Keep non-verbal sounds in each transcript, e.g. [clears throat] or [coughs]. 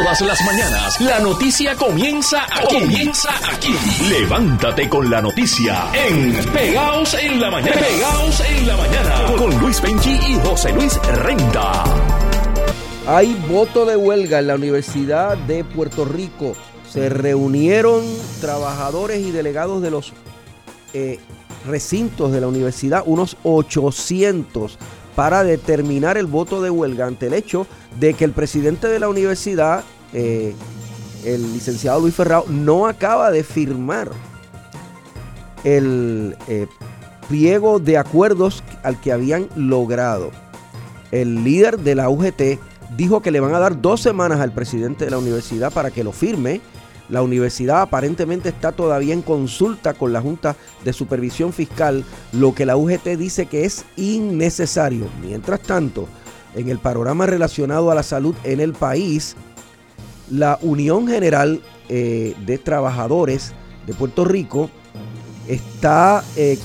Todas las mañanas, la noticia comienza aquí. Comienza aquí. Levántate con la noticia en Pegaos en la Mañana. Pegaos en la Mañana. Con Luis Penchi y José Luis Renta. Hay voto de huelga en la Universidad de Puerto Rico. Se reunieron trabajadores y delegados de los eh, recintos de la universidad, unos 800, para determinar el voto de huelga ante el hecho de que el presidente de la universidad, eh, el licenciado Luis Ferrao, no acaba de firmar el eh, pliego de acuerdos al que habían logrado. El líder de la UGT dijo que le van a dar dos semanas al presidente de la universidad para que lo firme. La universidad aparentemente está todavía en consulta con la Junta de Supervisión Fiscal, lo que la UGT dice que es innecesario. Mientras tanto, en el panorama relacionado a la salud en el país, la Unión General eh, de Trabajadores de Puerto Rico está eh,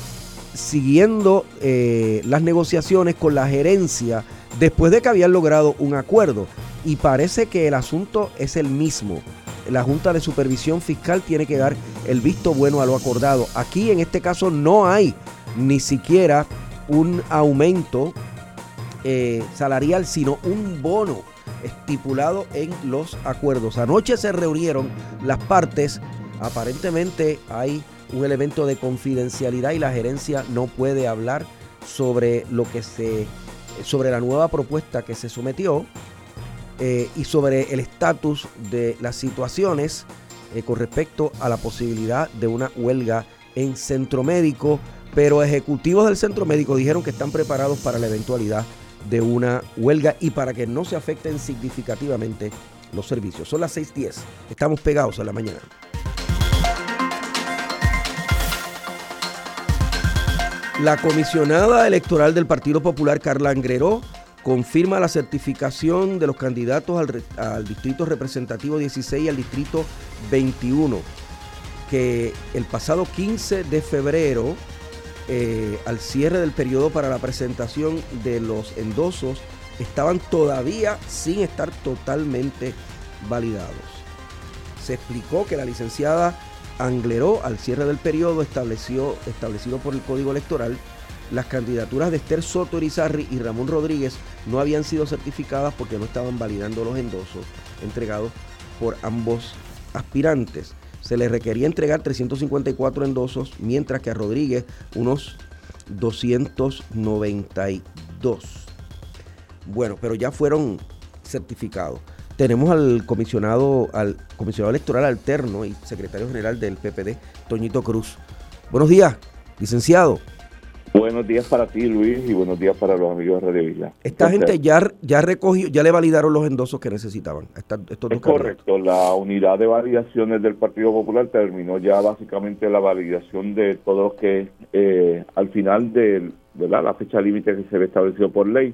siguiendo eh, las negociaciones con la gerencia después de que habían logrado un acuerdo. Y parece que el asunto es el mismo. La Junta de Supervisión Fiscal tiene que dar el visto bueno a lo acordado. Aquí en este caso no hay ni siquiera un aumento eh, salarial, sino un bono estipulado en los acuerdos. Anoche se reunieron las partes. Aparentemente hay un elemento de confidencialidad y la gerencia no puede hablar sobre lo que se sobre la nueva propuesta que se sometió eh, y sobre el estatus de las situaciones eh, con respecto a la posibilidad de una huelga en centro médico, pero ejecutivos del centro médico dijeron que están preparados para la eventualidad de una huelga y para que no se afecten significativamente los servicios. Son las 6.10, estamos pegados a la mañana. La comisionada electoral del Partido Popular, Carla Angreró, confirma la certificación de los candidatos al, Distrito Representativo 16 y al Distrito 21, que el pasado 15 de febrero, eh, al cierre del periodo para la presentación de los endosos, estaban todavía sin estar totalmente validados. Se explicó que la licenciada Angleró, al cierre del periodo estableció, establecido por el Código Electoral, las candidaturas de Esther Soto Irizarri y Ramón Rodríguez no habían sido certificadas porque no estaban validando los endosos entregados por ambos aspirantes. Se les requería entregar 354 endosos, mientras que a Rodríguez unos 292. Bueno, pero ya fueron certificados. Tenemos al comisionado, al comisionado electoral alterno y secretario general del PPD, Toñito Cruz. Buenos días, licenciado. Buenos días para ti, Luis, y buenos días para los amigos de Radio Villa. Esta gente ya, ya recogió, ya le validaron los endosos que necesitaban. es correcto, la unidad de validaciones del Partido Popular terminó ya básicamente la validación de todos los que eh, al final de la fecha límite que se había establecido por ley,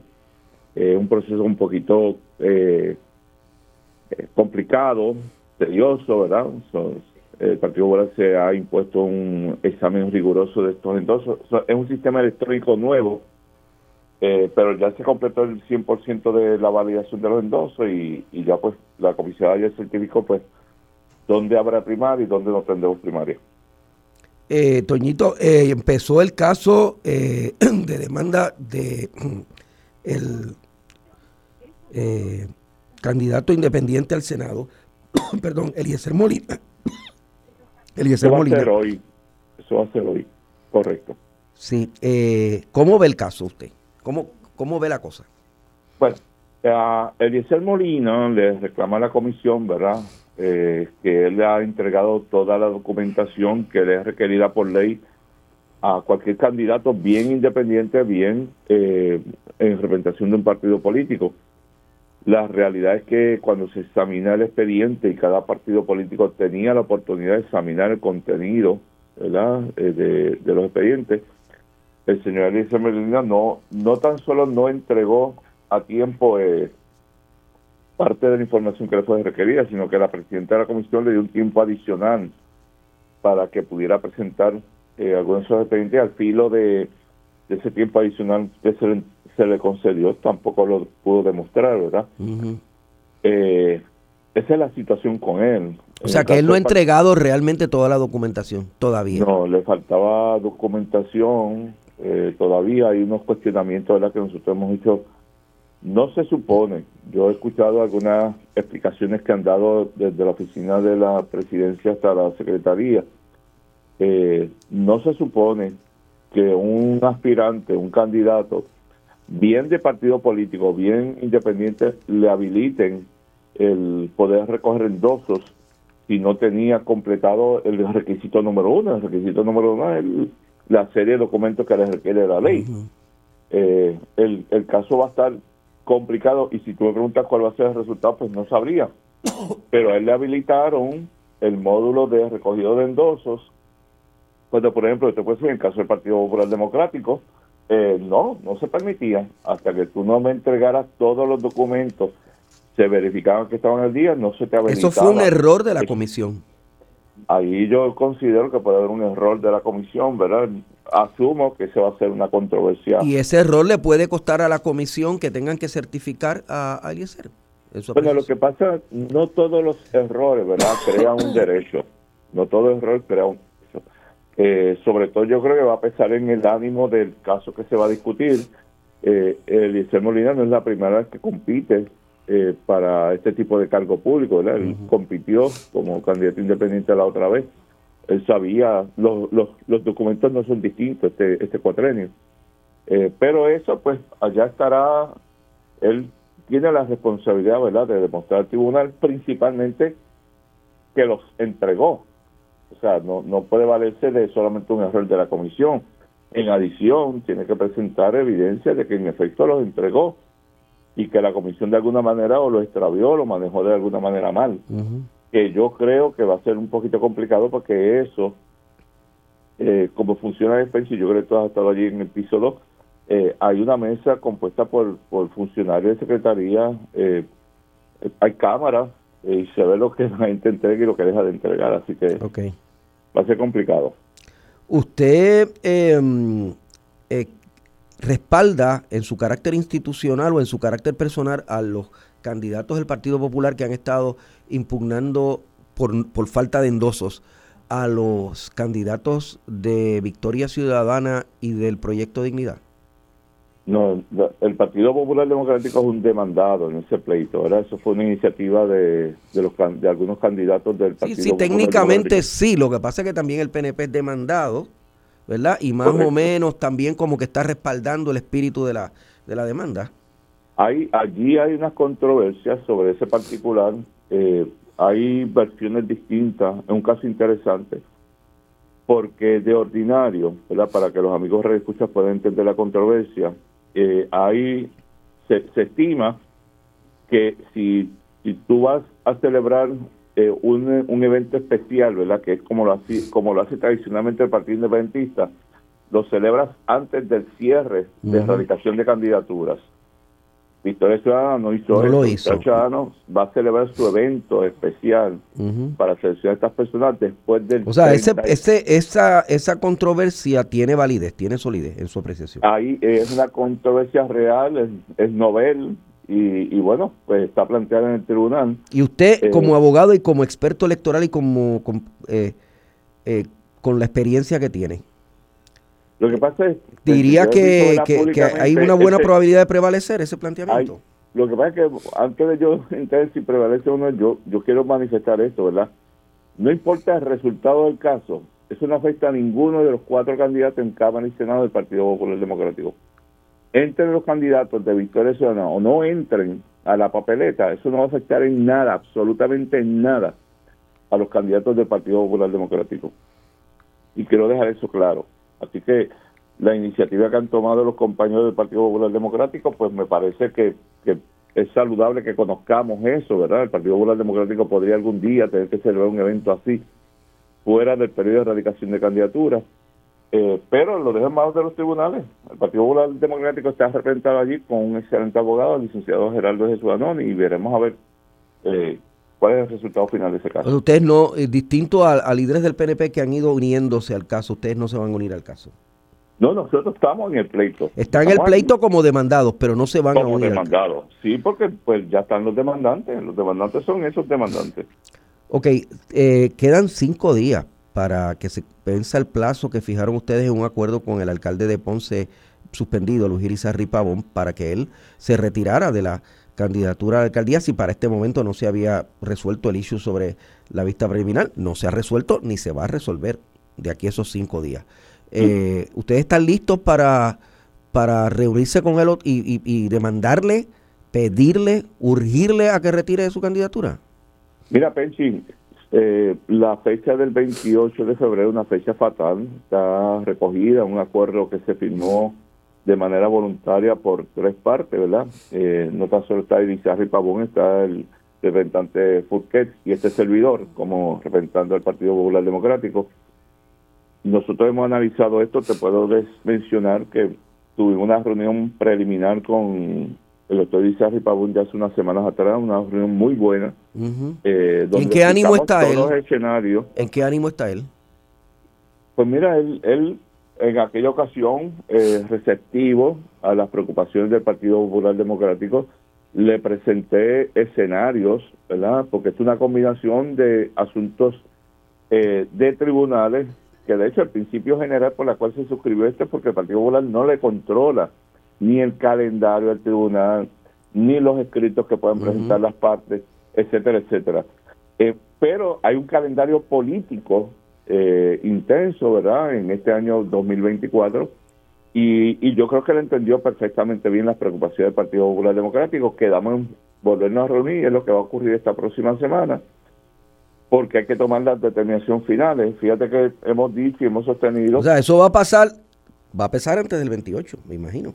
es un proceso un poquito eh, complicado, tedioso, ¿verdad? El Partido Popular se ha impuesto un examen riguroso de estos entonces. es un sistema electrónico nuevo, eh, pero ya se completó el 100% de la validación de los endosos y, ya pues la comisión ya certificó pues dónde habrá primaria y dónde no tendremos primaria. Eh, Toñito, eh, empezó el caso [clears throat] de demanda de [clears throat] el candidato independiente al Senado, [clears throat] perdón, Eliezer Molina. Eliezer Eso va a ser hoy. Eso va a ser hoy, correcto. Sí. Eh, ¿Cómo ve el caso usted? ¿Cómo, cómo ve la cosa? Bueno, a Eliezer Molina le reclama a la comisión, ¿verdad? Eh, que él le ha entregado toda la documentación que le es requerida por ley a cualquier candidato bien independiente, bien eh, en representación de un partido político. La realidad es que cuando se examina el expediente y cada partido político tenía la oportunidad de examinar el contenido ¿verdad? Eh, de, los expedientes, el señor Elisa Medina no, no tan solo no entregó a tiempo eh, parte de la información que le fue requerida, sino que la presidenta de la comisión le dio un tiempo adicional para que pudiera presentar eh, algunos de esos expedientes al filo de, ese tiempo adicional que se se le concedió tampoco lo pudo demostrar, ¿verdad? Eh, esa es la situación con él. O sea, que él no ha entregado realmente toda la documentación todavía. No, le faltaba documentación. Eh, todavía hay unos cuestionamientos ¿verdad? que nosotros hemos hecho. No se supone. Yo he escuchado algunas explicaciones que han dado desde la oficina de la presidencia hasta la secretaría. Eh, no se supone que un aspirante, un candidato, bien de partido político, bien independiente, le habiliten el poder recoger endosos si no tenía completado el requisito número uno. El requisito número uno es la serie de documentos que le requiere la ley. Eh, el, el caso va a estar complicado y si tú me preguntas cuál va a ser el resultado, pues no sabría. Pero a él le habilitaron el módulo de recogido de endosos. Cuando, por ejemplo, puede ser en el caso del Partido Popular Democrático, eh, no, no se permitía hasta que tú no me entregaras todos los documentos se verificaban que estaban al día, no se te habilitaba. Eso fue un error de la comisión. Ahí yo considero que puede haber un error de la comisión, ¿verdad? Asumo que se va a hacer una controversia. Y ese error le puede costar a la comisión que tengan que certificar a, a Eliezer. bueno, lo que pasa, no todos los errores, ¿verdad? [coughs] Crean un derecho. No todo error crea un. Eh, sobre todo yo creo que va a pesar en el ánimo del caso que se va a discutir. Eh, Eliezer Molina no es la primera vez que compite eh, para este tipo de cargo público. Él compitió como candidato independiente la otra vez. Él sabía, los, los, los documentos no son distintos este, este cuatrenio. Eh, pero eso, pues, allá estará, él tiene la responsabilidad, ¿verdad?, de demostrar al tribunal principalmente que los entregó. O sea, no, no puede valerse de solamente un error de la comisión. En adición, tiene que presentar evidencia de que en efecto los entregó y que la comisión de alguna manera o lo extravió o lo manejó de alguna manera mal. Que yo creo que va a ser un poquito complicado porque eso, eh, como funciona el y yo creo que tú has estado allí en el piso 2, eh, hay una mesa compuesta por, por funcionarios de secretaría, eh, hay cámaras y se ve lo que la gente entrega y lo que deja de entregar, así que va a ser complicado. Usted eh, respalda en su carácter institucional o en su carácter personal a los candidatos del Partido Popular que han estado impugnando por, por falta de endosos a los candidatos de Victoria Ciudadana y del Proyecto Dignidad? No, el Partido Popular Democrático es un demandado en ese pleito. Ahora eso fue una iniciativa de, de, los, de algunos candidatos del Partido sí, sí, técnicamente sí. Lo que pasa es que también el PNP es demandado ¿verdad? Y más o menos también como que está respaldando el espíritu de la, de la demanda. Hay, allí hay unas controversias sobre ese particular. Eh, hay versiones distintas. Es un caso interesante. Porque de ordinario, ¿verdad? Para que los amigos escuchas puedan entender la controversia, eh, ahí se, se estima que si, si tú vas a celebrar eh, un, un, evento especial, ¿verdad? Que es como lo, hace, como lo hace tradicionalmente el Partido Independentista, lo celebras antes del cierre de erradicación de candidaturas. Victoria Ciudadana no hizo eso. Victoria Ciudadana va a celebrar su evento especial para seleccionar a estas personas después del. O sea, ese, ese, esa, esa controversia tiene validez, tiene solidez en su apreciación. Ahí es una controversia real, es, es novel, y, bueno, pues está planteada en el tribunal. Y usted, eh, como abogado y como experto electoral y como con, eh, eh, con la experiencia que tiene, lo que pasa es... Diría que, hay una buena probabilidad de prevalecer ese planteamiento. lo que pasa es que antes de yo [laughs] entender si prevalece o no, yo, yo quiero manifestar esto, ¿verdad? No importa el resultado del caso, eso no afecta a ninguno de los cuatro candidatos en Cámara y Senado del Partido Popular Democrático entren los candidatos de Victoria Ciudadana o no entren a la papeleta, eso no va a afectar en nada, absolutamente en nada, a los candidatos del Partido Popular Democrático. Y quiero dejar eso claro. Así que la iniciativa que han tomado los compañeros del Partido Popular Democrático, pues me parece que, es saludable que conozcamos eso, ¿verdad? El Partido Popular Democrático podría algún día tener que celebrar un evento así, fuera del periodo de erradicación de candidaturas eh, pero lo dejo en manos de los tribunales. El Partido Popular Democrático está representado allí con un excelente abogado, el licenciado Gerardo Jesús Anón, y veremos a ver eh, cuál es el resultado final de ese caso. ustedes no, eh, distinto a, líderes del PNP que han ido uniéndose al caso, ustedes no se van a unir al caso. No, nosotros estamos en el pleito. Están en el pleito como demandados, pero no se van como a unir. demandados. Sí, porque pues ya están los demandantes. Los demandantes son esos demandantes. Ok, eh, quedan cinco días para que se venza el plazo que fijaron ustedes en un acuerdo con el alcalde de Ponce suspendido, Luis Irizarry Pavón, para que él se retirara de la candidatura a la alcaldía si para este momento no se había resuelto el issue sobre la vista preliminar. No se ha resuelto ni se va a resolver de aquí a esos cinco días. Eh, ¿Ustedes están listos para, para reunirse con él y, y, demandarle, pedirle, urgirle a que retire su candidatura? Mira, Penchi, eh, la fecha del 28 de febrero es una fecha fatal, está recogida en un acuerdo que se firmó de manera voluntaria por tres partes, ¿verdad? Eh, no tan solo está Irizarry Pavón, está el representante Furquet y este servidor como representante del Partido Popular Democrático. Nosotros hemos analizado esto, te puedo mencionar que tuvimos una reunión preliminar con el doctor Irizarry Pavón ya hace unas semanas atrás, una reunión muy buena. Eh, ¿En qué ánimo está él? Escenarios. ¿En qué ánimo está él? Pues mira, él, él en aquella ocasión eh, receptivo a las preocupaciones del Partido Popular Democrático, le presenté escenarios, ¿verdad? Porque es una combinación de asuntos eh, de tribunales, que de hecho el principio general por la cual se suscribió este, porque el Partido Popular no le controla ni el calendario del tribunal, ni los escritos que pueden presentar las partes, etcétera, etcétera. Eh, pero hay un calendario político eh, intenso, ¿verdad?, en este año 2024. Y, y yo creo que él entendió perfectamente bien las preocupaciones del Partido Popular Democrático. Quedamos en volvernos a reunir, es lo que va a ocurrir esta próxima semana, porque hay que tomar las determinaciones finales. Fíjate que hemos dicho y hemos sostenido. O sea, eso va a pasar, va a pasar antes del 28, me imagino.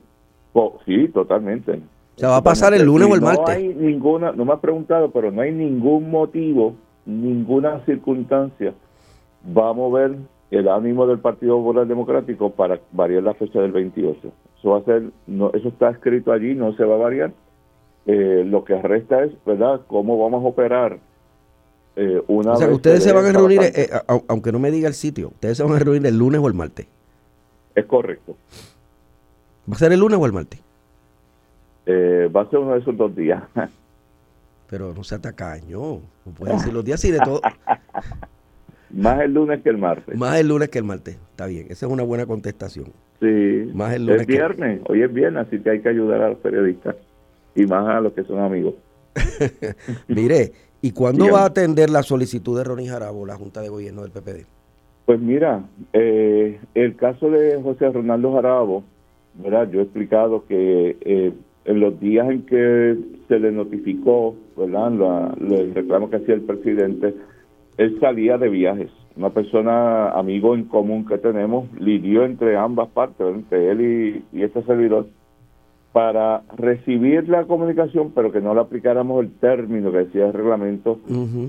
Oh, sí, totalmente. O sea, va a pasar el lunes o el martes. No hay ninguna, no me has preguntado, pero no hay ningún motivo, ninguna circunstancia va a mover el ánimo del Partido Popular Democrático para variar la fecha del 28. Eso va a ser, no, eso está escrito allí, no se va a variar. Eh, lo que resta es, ¿verdad?, cómo vamos a operar eh, una. O sea, ustedes se van a reunir, eh, aunque no me diga el sitio, ustedes se van a reunir el lunes o el martes. Es correcto. ¿Va a ser el lunes o el martes? va a ser uno de esos dos días. [laughs] Pero no sea tacaño, no puede decir los días y de todo. [laughs] Más el lunes que el martes. Más el lunes que el martes. Está bien, esa es una buena contestación. Sí. Más el lunes. Es viernes, hoy es viernes, así que hay que ayudar a los periodistas y más a los que son amigos. [laughs] Mire, ¿y cuándo va a atender la solicitud de Ronnie Jarabo, la Junta de Gobierno del PPD? Pues mira, eh, el caso de José Ronaldo Jarabo, ¿verdad? yo he explicado que eh, en los días en que se le notificó ¿verdad? La, el reclamo que hacía el presidente, él salía de viajes. Una persona, amigo en común que tenemos, lidió entre ambas partes, entre él y, este servidor, para recibir la comunicación, pero que no le aplicáramos el término que decía el reglamento,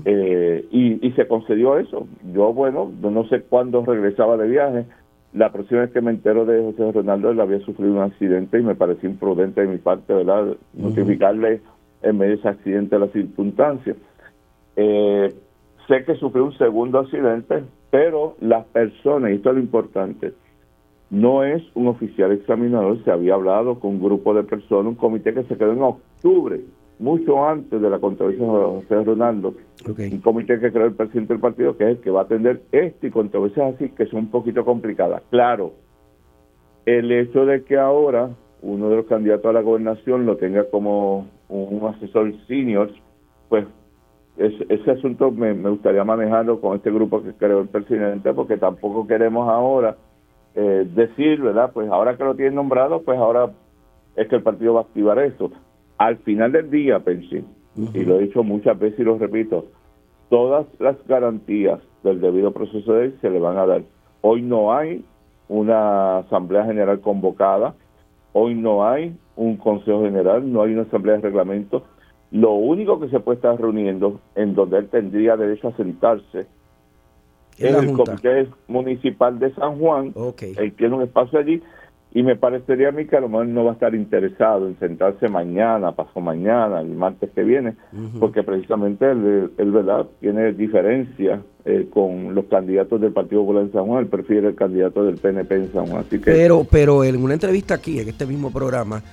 eh, y, se concedió eso. Yo, bueno, no sé cuándo regresaba de viaje. La próxima vez que me entero de José Ronaldo, él había sufrido un accidente y me pareció imprudente de mi parte, ¿verdad? Notificarle en medio de ese accidente las circunstancias. Eh, Sé que sufrió un segundo accidente, pero las personas, y esto es lo importante, no es un oficial examinador, se había hablado con un grupo de personas, un comité que se quedó en octubre, mucho antes de la controversia de José Ronaldo, un comité que creó el presidente del partido, que es el que va a atender este y controversias así que son un poquito complicadas. Claro, el hecho de que ahora uno de los candidatos a la gobernación lo tenga como un asesor senior, pues ese asunto me, gustaría manejarlo con este grupo que creó el presidente, porque tampoco queremos ahora eh, decir, ¿verdad? Pues ahora que lo tienen nombrado, pues ahora es que el partido va a activar eso. Al final del día, pensé, y lo he dicho muchas veces y lo repito, todas las garantías del debido proceso de ley se le van a dar. Hoy no hay una asamblea general convocada, hoy no hay un consejo general, no hay una asamblea de reglamento, lo único que se puede estar reuniendo en donde él tendría derecho a sentarse es el Comité Municipal de San Juan. Él tiene un espacio allí y me parecería a mí que a lo mejor no va a estar interesado en sentarse mañana, pasado mañana, el martes que viene, porque precisamente él, él, ¿verdad? tiene diferencias eh, con los candidatos del Partido Popular en San Juan, él prefiere el candidato del PNP en San Juan. Así que, Pero, pero en una entrevista aquí, en este mismo programa,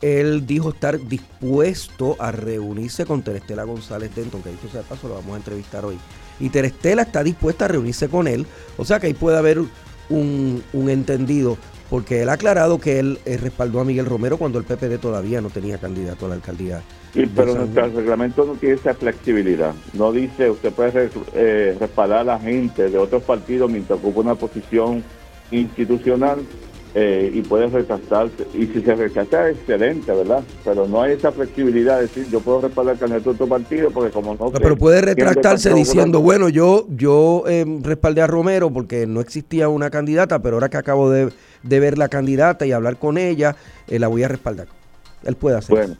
él dijo estar dispuesto a reunirse con Terestela González Denton, que dicho sea de paso, lo vamos a entrevistar hoy. Y Terestela está dispuesta a reunirse con él, o sea que ahí puede haber un, un entendido, porque él ha aclarado que él eh, respaldó a Miguel Romero cuando el PPD todavía no tenía candidato a la alcaldía. Sí, pero nuestro reglamento no tiene esa flexibilidad. No dice usted puede eh, respaldar a la gente de otros partidos mientras ocupa una posición institucional eh, y puede retractarse. Y si se rechaza, excelente, ¿verdad? Pero no hay esa flexibilidad de decir yo puedo respaldar al candidato de otro partido porque como no... Pero puede retractarse diciendo, bueno, yo, yo eh, respaldé a Romero porque no existía una candidata, pero ahora que acabo de, de ver la candidata y hablar con ella, eh, la voy a respaldar. Él puede hacer Bueno,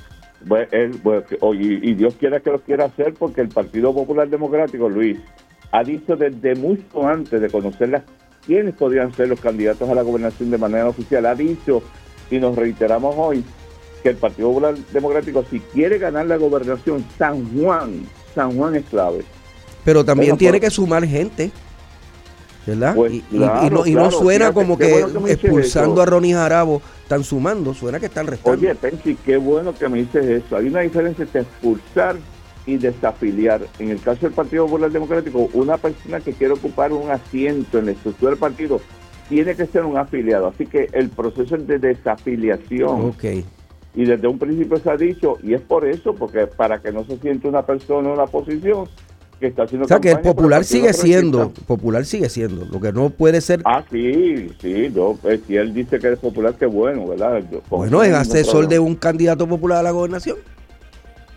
bueno, él- bueno, que- oye, y Dios quiera que lo quiera hacer porque el Partido Popular Democrático, Luis, ha dicho desde mucho antes de conocer las, quiénes podrían ser los candidatos a la gobernación de manera oficial, ha dicho, y nos reiteramos hoy, que el Partido Popular Democrático, si quiere ganar la gobernación, San Juan, San Juan es clave. Pero también tiene que sumar gente. ¿Verdad? Pues, y, y- claro, y no, y no suena fíjate, como que bueno expulsando a Ronnie Jarabo están sumando, suena que están restando. Oye, Pensi, qué bueno que me dices eso. Hay una diferencia entre expulsar y desafiliar. En el caso del Partido Popular Democrático, una persona que quiere ocupar un asiento en la estructura del partido tiene que ser un afiliado. Así que el proceso es de desafiliación. ok. Y desde un principio se ha dicho, y es por eso, porque para que no se siente una persona en una posición que está haciendo O sea que el popular sigue siendo, popular sigue siendo, lo que no puede ser, Ah, sí, sí, no, pues, si él dice que es popular, qué bueno, ¿verdad? Yo- bueno, es asesor de un candidato popular a la gobernación.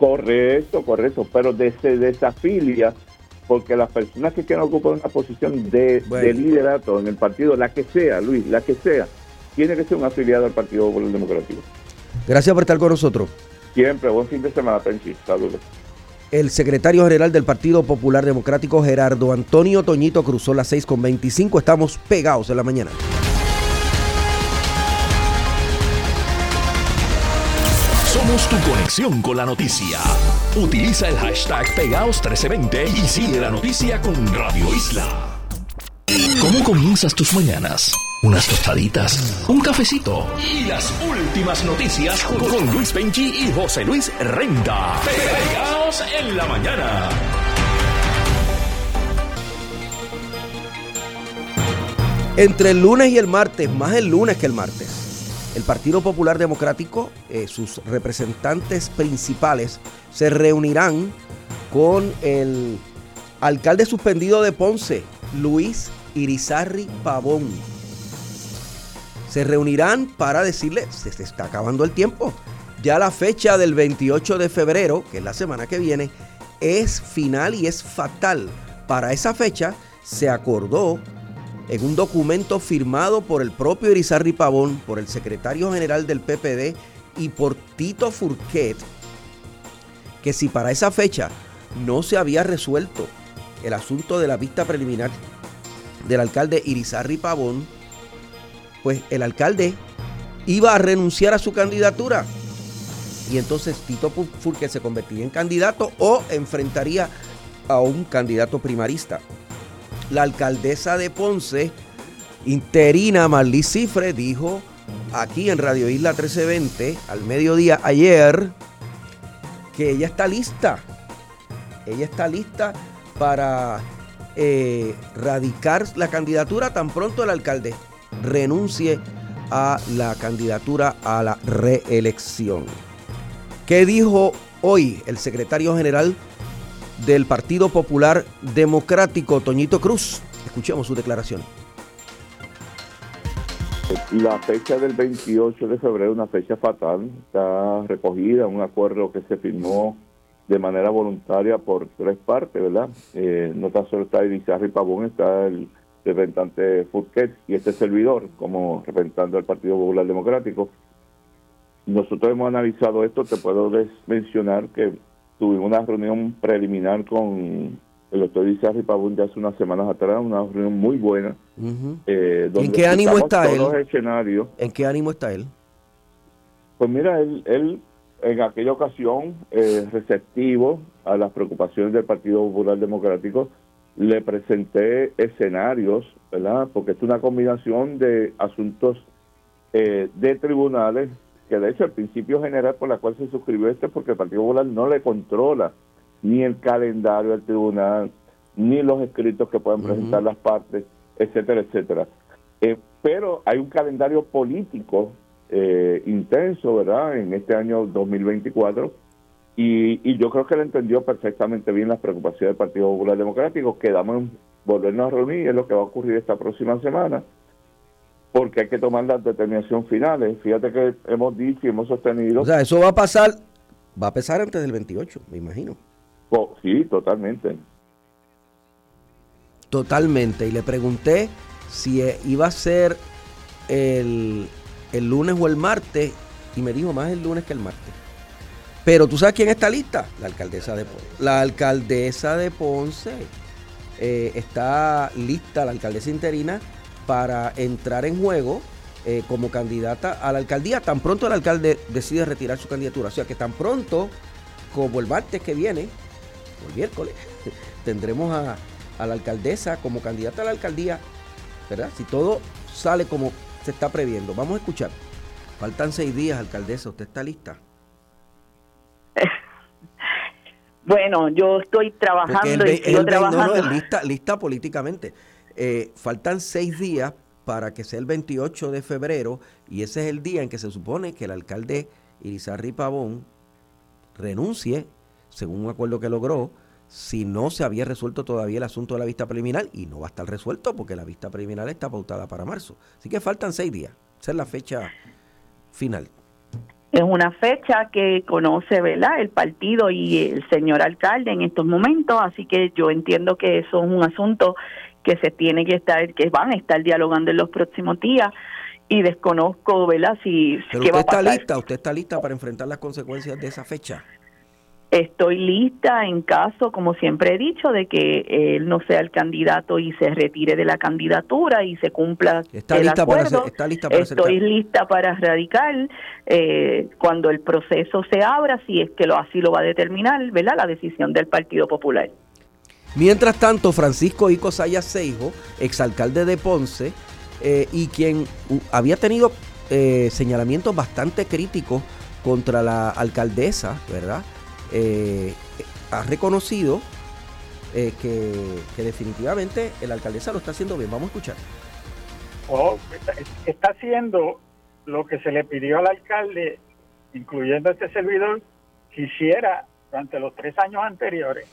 Correcto, correcto, pero de, se desafilia porque las personas que quieran ocupar una posición de, Bueno. de liderato en el partido, la que sea, Luis, la que sea, tiene que ser un afiliado al Partido Popular Democrático. Gracias por estar con nosotros. Siempre, buen fin de semana, Pensi. Saludos. El secretario general del Partido Popular Democrático, Gerardo Antonio Toñito, cruzó las 6 con 25. Estamos pegados en la mañana. Somos tu conexión con la noticia. Utiliza el hashtag Pegaos1320 y sigue la noticia con Radio Isla. ¿Cómo comienzas tus mañanas? Unas tostaditas, un cafecito y las últimas noticias con, Luis Benji y José Luis Renta. Pegaos en la mañana. Entre el lunes y el martes, más el lunes que el martes, el Partido Popular Democrático, eh, sus representantes principales, se reunirán con el alcalde suspendido de Ponce, Luis Irizarri Pavón. Se reunirán para decirle, se, se está acabando el tiempo. Ya la fecha del 28 de febrero, que es la semana que viene, es final y es fatal. Para esa fecha se acordó en un documento firmado por el propio Irizarri Pavón, por el secretario general del PPD y por Tito Furquet, que si para esa fecha no se había resuelto el asunto de la vista preliminar del alcalde Irizarri Pavón, pues el alcalde iba a renunciar a su candidatura. Y entonces Tito Furquet se convertiría en candidato o enfrentaría a un candidato primarista la alcaldesa de Ponce, interina Marlí Cifre, dijo aquí en Radio Isla 1320 al mediodía ayer que ella está lista. Ella está lista para eh, radicar la candidatura tan pronto el alcalde renuncie a la candidatura a la reelección. ¿Qué dijo hoy el secretario general del Partido Popular Democrático, Toñito Cruz. Escuchemos su declaración. La fecha del 28 de febrero una fecha fatal. Está recogida en un acuerdo que se firmó de manera voluntaria por tres partes, ¿verdad? Eh, no tan solo está Irizarry Pavón, está el representante Furquet y este servidor como representante del Partido Popular Democrático. Nosotros hemos analizado esto, te puedo mencionar que tuvimos una reunión preliminar con el doctor Irizarry Pavón de hace unas semanas atrás, una reunión muy buena. Eh, donde ¿En qué ánimo está él? ¿En qué ánimo está él? Pues mira, él, él en aquella ocasión eh, receptivo a las preocupaciones del Partido Popular Democrático le presenté escenarios, ¿verdad? Porque es una combinación de asuntos eh, de tribunales, que de hecho el principio general por la cual se suscribió este, porque el Partido Popular no le controla ni el calendario del tribunal, ni los escritos que pueden presentar las partes, etcétera, etcétera. Eh, pero hay un calendario político eh, intenso, ¿verdad?, en este año 2024. Y, y yo creo que él entendió perfectamente bien las preocupaciones del Partido Popular Democrático. Quedamos en volvernos a reunir, es lo que va a ocurrir esta próxima semana, porque hay que tomar las determinaciones finales. Fíjate que hemos dicho y hemos sostenido. O sea, eso va a pasar, va a pasar antes del 28, me imagino. Oh, sí, totalmente. Totalmente. Y le pregunté si eh, iba a ser el, el lunes o el martes, y me dijo más el lunes que el martes. Pero tú sabes quién está lista? La alcaldesa de Ponce. La alcaldesa de Ponce eh, está lista, la alcaldesa interina, para entrar en juego eh, como candidata a la alcaldía. Tan pronto el alcalde decide retirar su candidatura. O sea que tan pronto como el martes que viene, o el miércoles, [laughs] tendremos a, a la alcaldesa como candidata a la alcaldía, ¿verdad? Si todo sale como se está previendo. Vamos a escuchar. Faltan seis días, alcaldesa. ¿Usted está lista? [laughs] Bueno, yo estoy trabajando y sigo trabajando. lista, lista políticamente. Eh, faltan seis días para que sea el 28 de febrero y ese es el día en que se supone que el alcalde Irizarry Pavón renuncie, según un acuerdo que logró, si no se había resuelto todavía el asunto de la vista preliminar y no va a estar resuelto porque la vista preliminar está pautada para marzo. Así que faltan seis días. Esa es la fecha final. Es una fecha que conoce, ¿verdad? El partido y el señor alcalde en estos momentos, así que yo entiendo que eso es un asunto que se tiene que estar, que van a estar dialogando en los próximos días y desconozco, ¿verdad? Si Pero usted está lista, usted está lista para enfrentar las consecuencias de esa fecha. Estoy lista en caso, como siempre he dicho, de que él no sea el candidato y se retire de la candidatura y se cumpla está el lista acuerdo. Para está lista para Estoy lista para radicar eh, cuando el proceso se abra, si es que lo así lo va a determinar, ¿verdad? La decisión del Partido Popular. Mientras tanto, Francisco Ico Sayas Seijo, exalcalde de Ponce, eh, y quien había tenido eh, señalamientos bastante críticos contra la alcaldesa, ¿verdad? Eh, ha reconocido eh, que, definitivamente el alcaldesa lo está haciendo bien. Vamos a escuchar. Oh, está, haciendo lo que se le pidió al alcalde, incluyendo este servidor, que hiciera durante los tres años anteriores.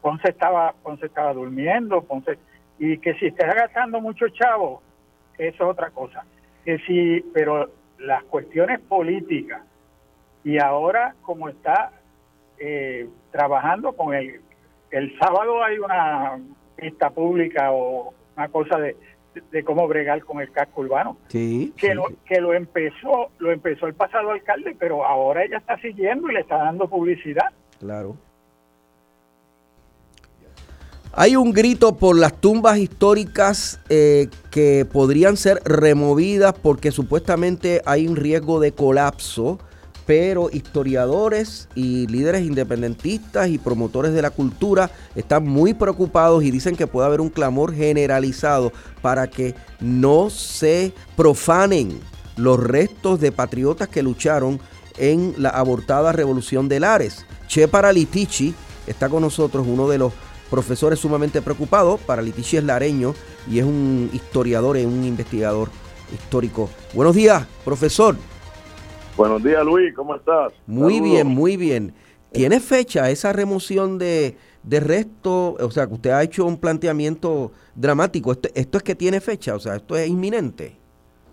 Ponce estaba Ponce estaba durmiendo, Ponce y que si está gastando mucho chavo, eso es otra cosa. Que si, pero las cuestiones políticas y ahora como está eh, trabajando con el, el sábado hay una pista pública o una cosa de, de cómo bregar con el casco urbano. Sí, que, Lo, que lo empezó, lo empezó el pasado alcalde, pero ahora ella está siguiendo y le está dando publicidad. Claro. Hay un grito por las tumbas históricas eh, que podrían ser removidas porque supuestamente hay un riesgo de colapso pero historiadores y líderes independentistas y promotores de la cultura están muy preocupados y dicen que puede haber un clamor generalizado para que no se profanen los restos de patriotas que lucharon en la abortada revolución de Lares. Che Paralitici está con nosotros, uno de los profesores sumamente preocupados. Paralitici es lareño y es un historiador y un investigador histórico. Buenos días, profesor. Buenos días, Luis, ¿cómo estás? Muy bien, muy bien. ¿Tiene fecha esa remoción de, de resto? O sea, que usted ha hecho un planteamiento dramático. Esto, esto es que tiene fecha, o sea, esto es inminente.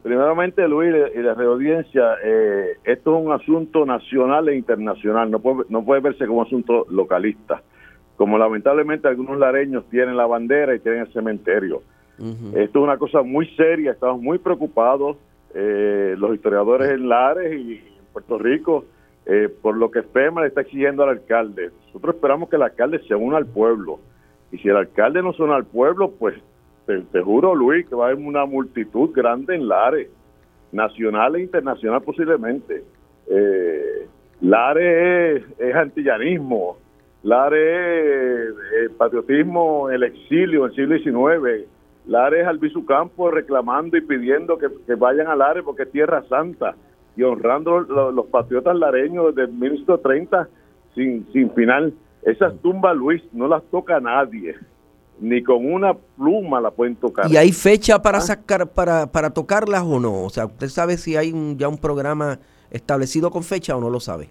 Primeramente, Luis y la reaudiencia, eh, esto es un asunto nacional e internacional, no puede, no puede verse como asunto localista. Como lamentablemente algunos lareños tienen la bandera y tienen el cementerio. Esto es una cosa muy seria, estamos muy preocupados eh, los historiadores en Lares y en Puerto Rico, eh, por lo que FEMA le está exigiendo al alcalde. Nosotros esperamos que el alcalde se una al pueblo. Y si el alcalde no se une al pueblo, pues te, juro, Luis, que va a haber una multitud grande en Lares, nacional e internacional posiblemente. Eh, Lares es, antillanismo, Lares es patriotismo, el exilio, el siglo XIX. Lares es Albizu Campo reclamando y pidiendo que, vayan a Lares porque es tierra santa y honrando los, patriotas lareños desde 1930 sin, sin final. Esas tumbas, Luis, no las toca nadie ni con una pluma la pueden tocar. ¿Y hay fecha para ah. sacar, para, para tocarlas o no? O sea, ¿usted sabe si hay ya un programa establecido con fecha o no lo sabe?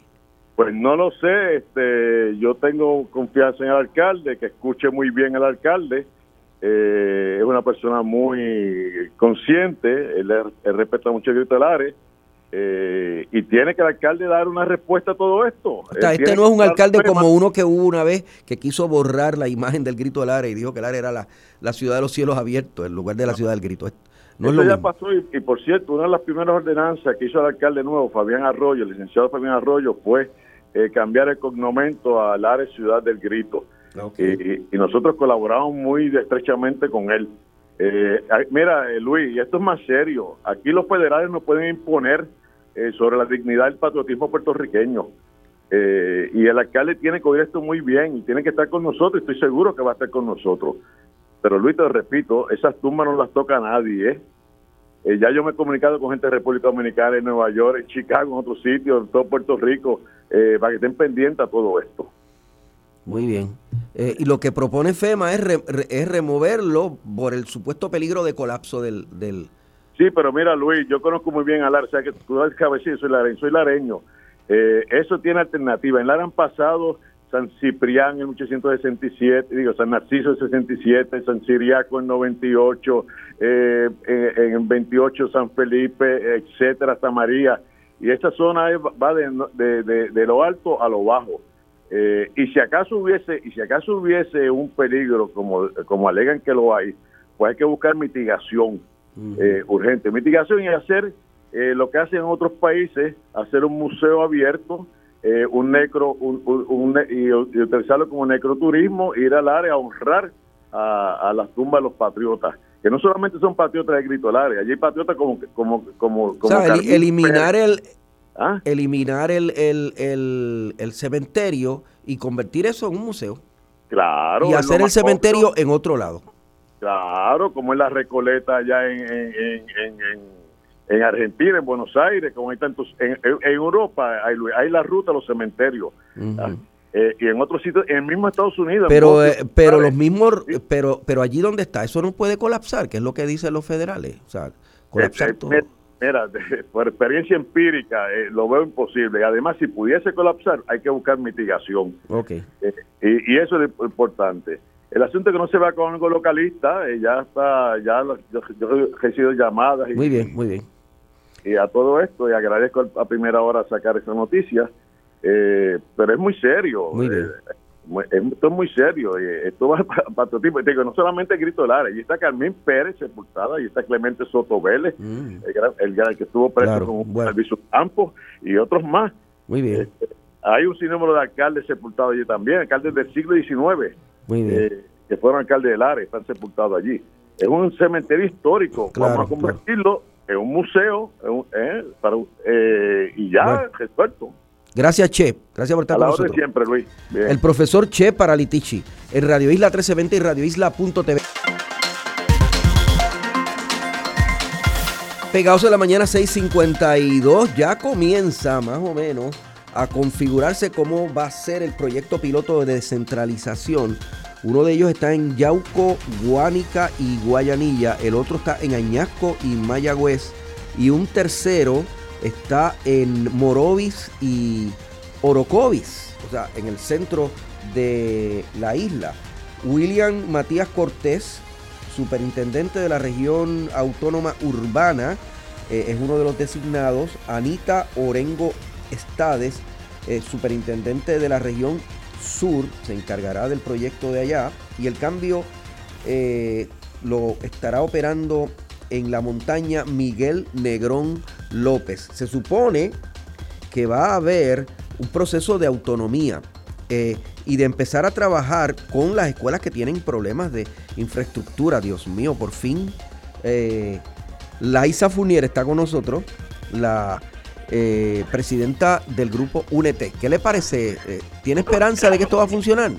Pues no lo sé, este, yo tengo confianza en el alcalde, que escuche muy bien el alcalde, eh, es una persona muy consciente, él, respeta mucho el grito eh, y tiene que el alcalde dar una respuesta a todo esto. este no es un alcalde como uno que hubo una vez que quiso borrar la imagen del grito del área y dijo que el área era la, la ciudad de los cielos abiertos, en lugar de la ciudad del grito. No Eso ya pasó y, por cierto, una de las primeras ordenanzas que hizo el alcalde nuevo, Fabián Arroyo, el licenciado Fabián Arroyo, fue eh, cambiar el cognomento al área Ciudad del Grito. Y, nosotros colaboramos muy estrechamente con él. Eh, mira, Luis, y esto es más serio. Aquí los federales no pueden imponer eh, sobre la dignidad del patriotismo puertorriqueño. Eh, y el alcalde tiene que oír esto muy bien y tiene que estar con nosotros. Estoy seguro que va a estar con nosotros. Pero Luis, te repito, esas tumbas no las toca nadie. ¿eh? ya yo me he comunicado con gente de República Dominicana, en Nueva York, en Chicago, en otros sitios, en todo Puerto Rico, para que estén pendientes a todo esto. Muy bien. y lo que propone FEMA es, es removerlo por el supuesto peligro de colapso del, del, Sí, pero mira, Luis, yo conozco muy bien a Lara, o sea que tú eres cabecillo, soy lareño, soy lareño. Eh, eso tiene alternativa. En Lara han pasado San Ciprián en 1867, digo, San Narciso en 67, San Ciriaco en 98, eh, en, 28 San Felipe, etcétera, hasta María. Y esta zona va de, de, lo alto a lo bajo. Eh, y si acaso hubiese y si acaso hubiese un peligro como, como alegan que lo hay, pues hay que buscar mitigación eh, urgente. Mitigación y hacer eh, lo que hacen en otros países, hacer un museo abierto, eh, un necro, un, y, utilizarlo como necroturismo, ir al área a honrar a, las tumbas de los patriotas que no solamente son patriotas de grito al área, allí hay patriotas como como como, como eliminar el ¿Ah? eliminar el, el, el, cementerio y convertir eso en un museo. Claro. Y hacer el cementerio en otro lado. Claro, como es la Recoleta allá en, en, Argentina, en Buenos Aires, como hay tantos. En, Europa hay, la ruta a los cementerios. Eh, y en otros sitios, en el mismo Estados Unidos. Pero, eh, pero los mismos, pero, pero allí donde está, eso no puede colapsar, que es lo que dicen los federales. O sea, colapsar eh, todo. Mira, [laughs] por experiencia empírica, lo veo imposible. Además, si pudiese colapsar, hay que buscar mitigación. Okay. y, y, eso es lo importante. El asunto es que no se va con algo localista, eh, ya está, ya yo, he recibido llamadas. Y, muy bien, muy bien. Y a todo esto, y agradezco a primera hora sacar esa noticia, eh, pero es muy serio. Muy bien. Eh, esto es muy serio. esto va [laughs] para todo tipo. Digo, no solamente Grito Lara, y está Carmen Pérez sepultada, y está Clemente Soto Vélez, mm. el, el, que estuvo preso con bueno. Servicio Campos, y otros más. Muy bien. hay un sinnúmero de alcaldes sepultados allí también, alcaldes del siglo XIX eh, que fueron alcalde de Lares, están sepultados allí. Es un cementerio histórico, vamos a convertirlo en un museo eh, eh, y ya resuelto. Gracias, Che. Gracias por estar con nosotros. siempre, Luis. El profesor Che Paralitici, en Radio Isla 1320 y radioisla.tv. Pegados en la mañana 6.52, ya comienza más o menos a configurarse cómo va a ser el proyecto piloto de descentralización. Uno de ellos está en Yauco, Guánica y Guayanilla, el otro está en Añasco y Mayagüez y un tercero está en Morovis y Orocovis, o sea, en el centro de la isla. William Matías Cortés, superintendente de la región autónoma urbana, eh, es uno de los designados. Anita Orengo Estades, eh, superintendente de la región sur, se encargará del proyecto de allá y el cambio eh, lo estará operando en la montaña Miguel Negrón López. Se supone que va a haber un proceso de autonomía eh, y de empezar a trabajar con las escuelas que tienen problemas de infraestructura. Dios mío, por fin. Eh, Laisa Funier está con nosotros, la eh, presidenta del grupo UNET. ¿Qué le parece? Eh, ¿Tiene esperanza de que esto va a funcionar,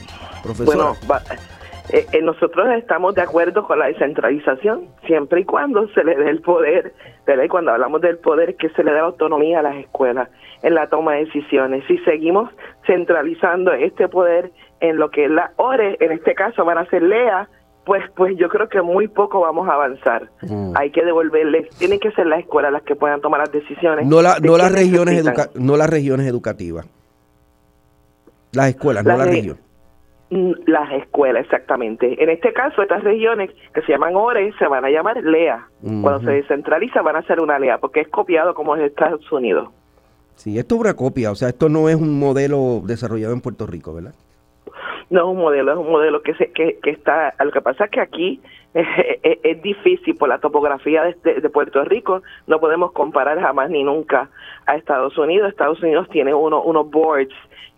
profesor? Bueno, eh, nosotros estamos de acuerdo con la descentralización, siempre y cuando se le dé el poder, ¿verdad? y cuando hablamos del poder, que se le dé autonomía a las escuelas en la toma de decisiones. Si seguimos centralizando este poder en lo que la ORE, en este caso, van a ser LEA, pues pues yo creo que muy poco vamos a avanzar. Mm. Hay que devolverles, tienen que ser las escuelas las que puedan tomar las decisiones. No, la, no las regiones no las regiones educativas. Las escuelas, no las regiones. Mm, las escuelas, exactamente. En este caso, estas regiones que se llaman ORE se van a llamar LEA. Cuando se descentraliza van a ser una LEA, porque es copiado como en Estados Unidos. Sí, esto es una copia, o sea, esto no es un modelo desarrollado en Puerto Rico, ¿verdad? no es un modelo, es un modelo que, se, que, que está, lo que pasa es que aquí [laughs] es, difícil por la topografía de, de, Puerto Rico, no podemos comparar jamás ni nunca a Estados Unidos, Estados Unidos tiene uno, unos boards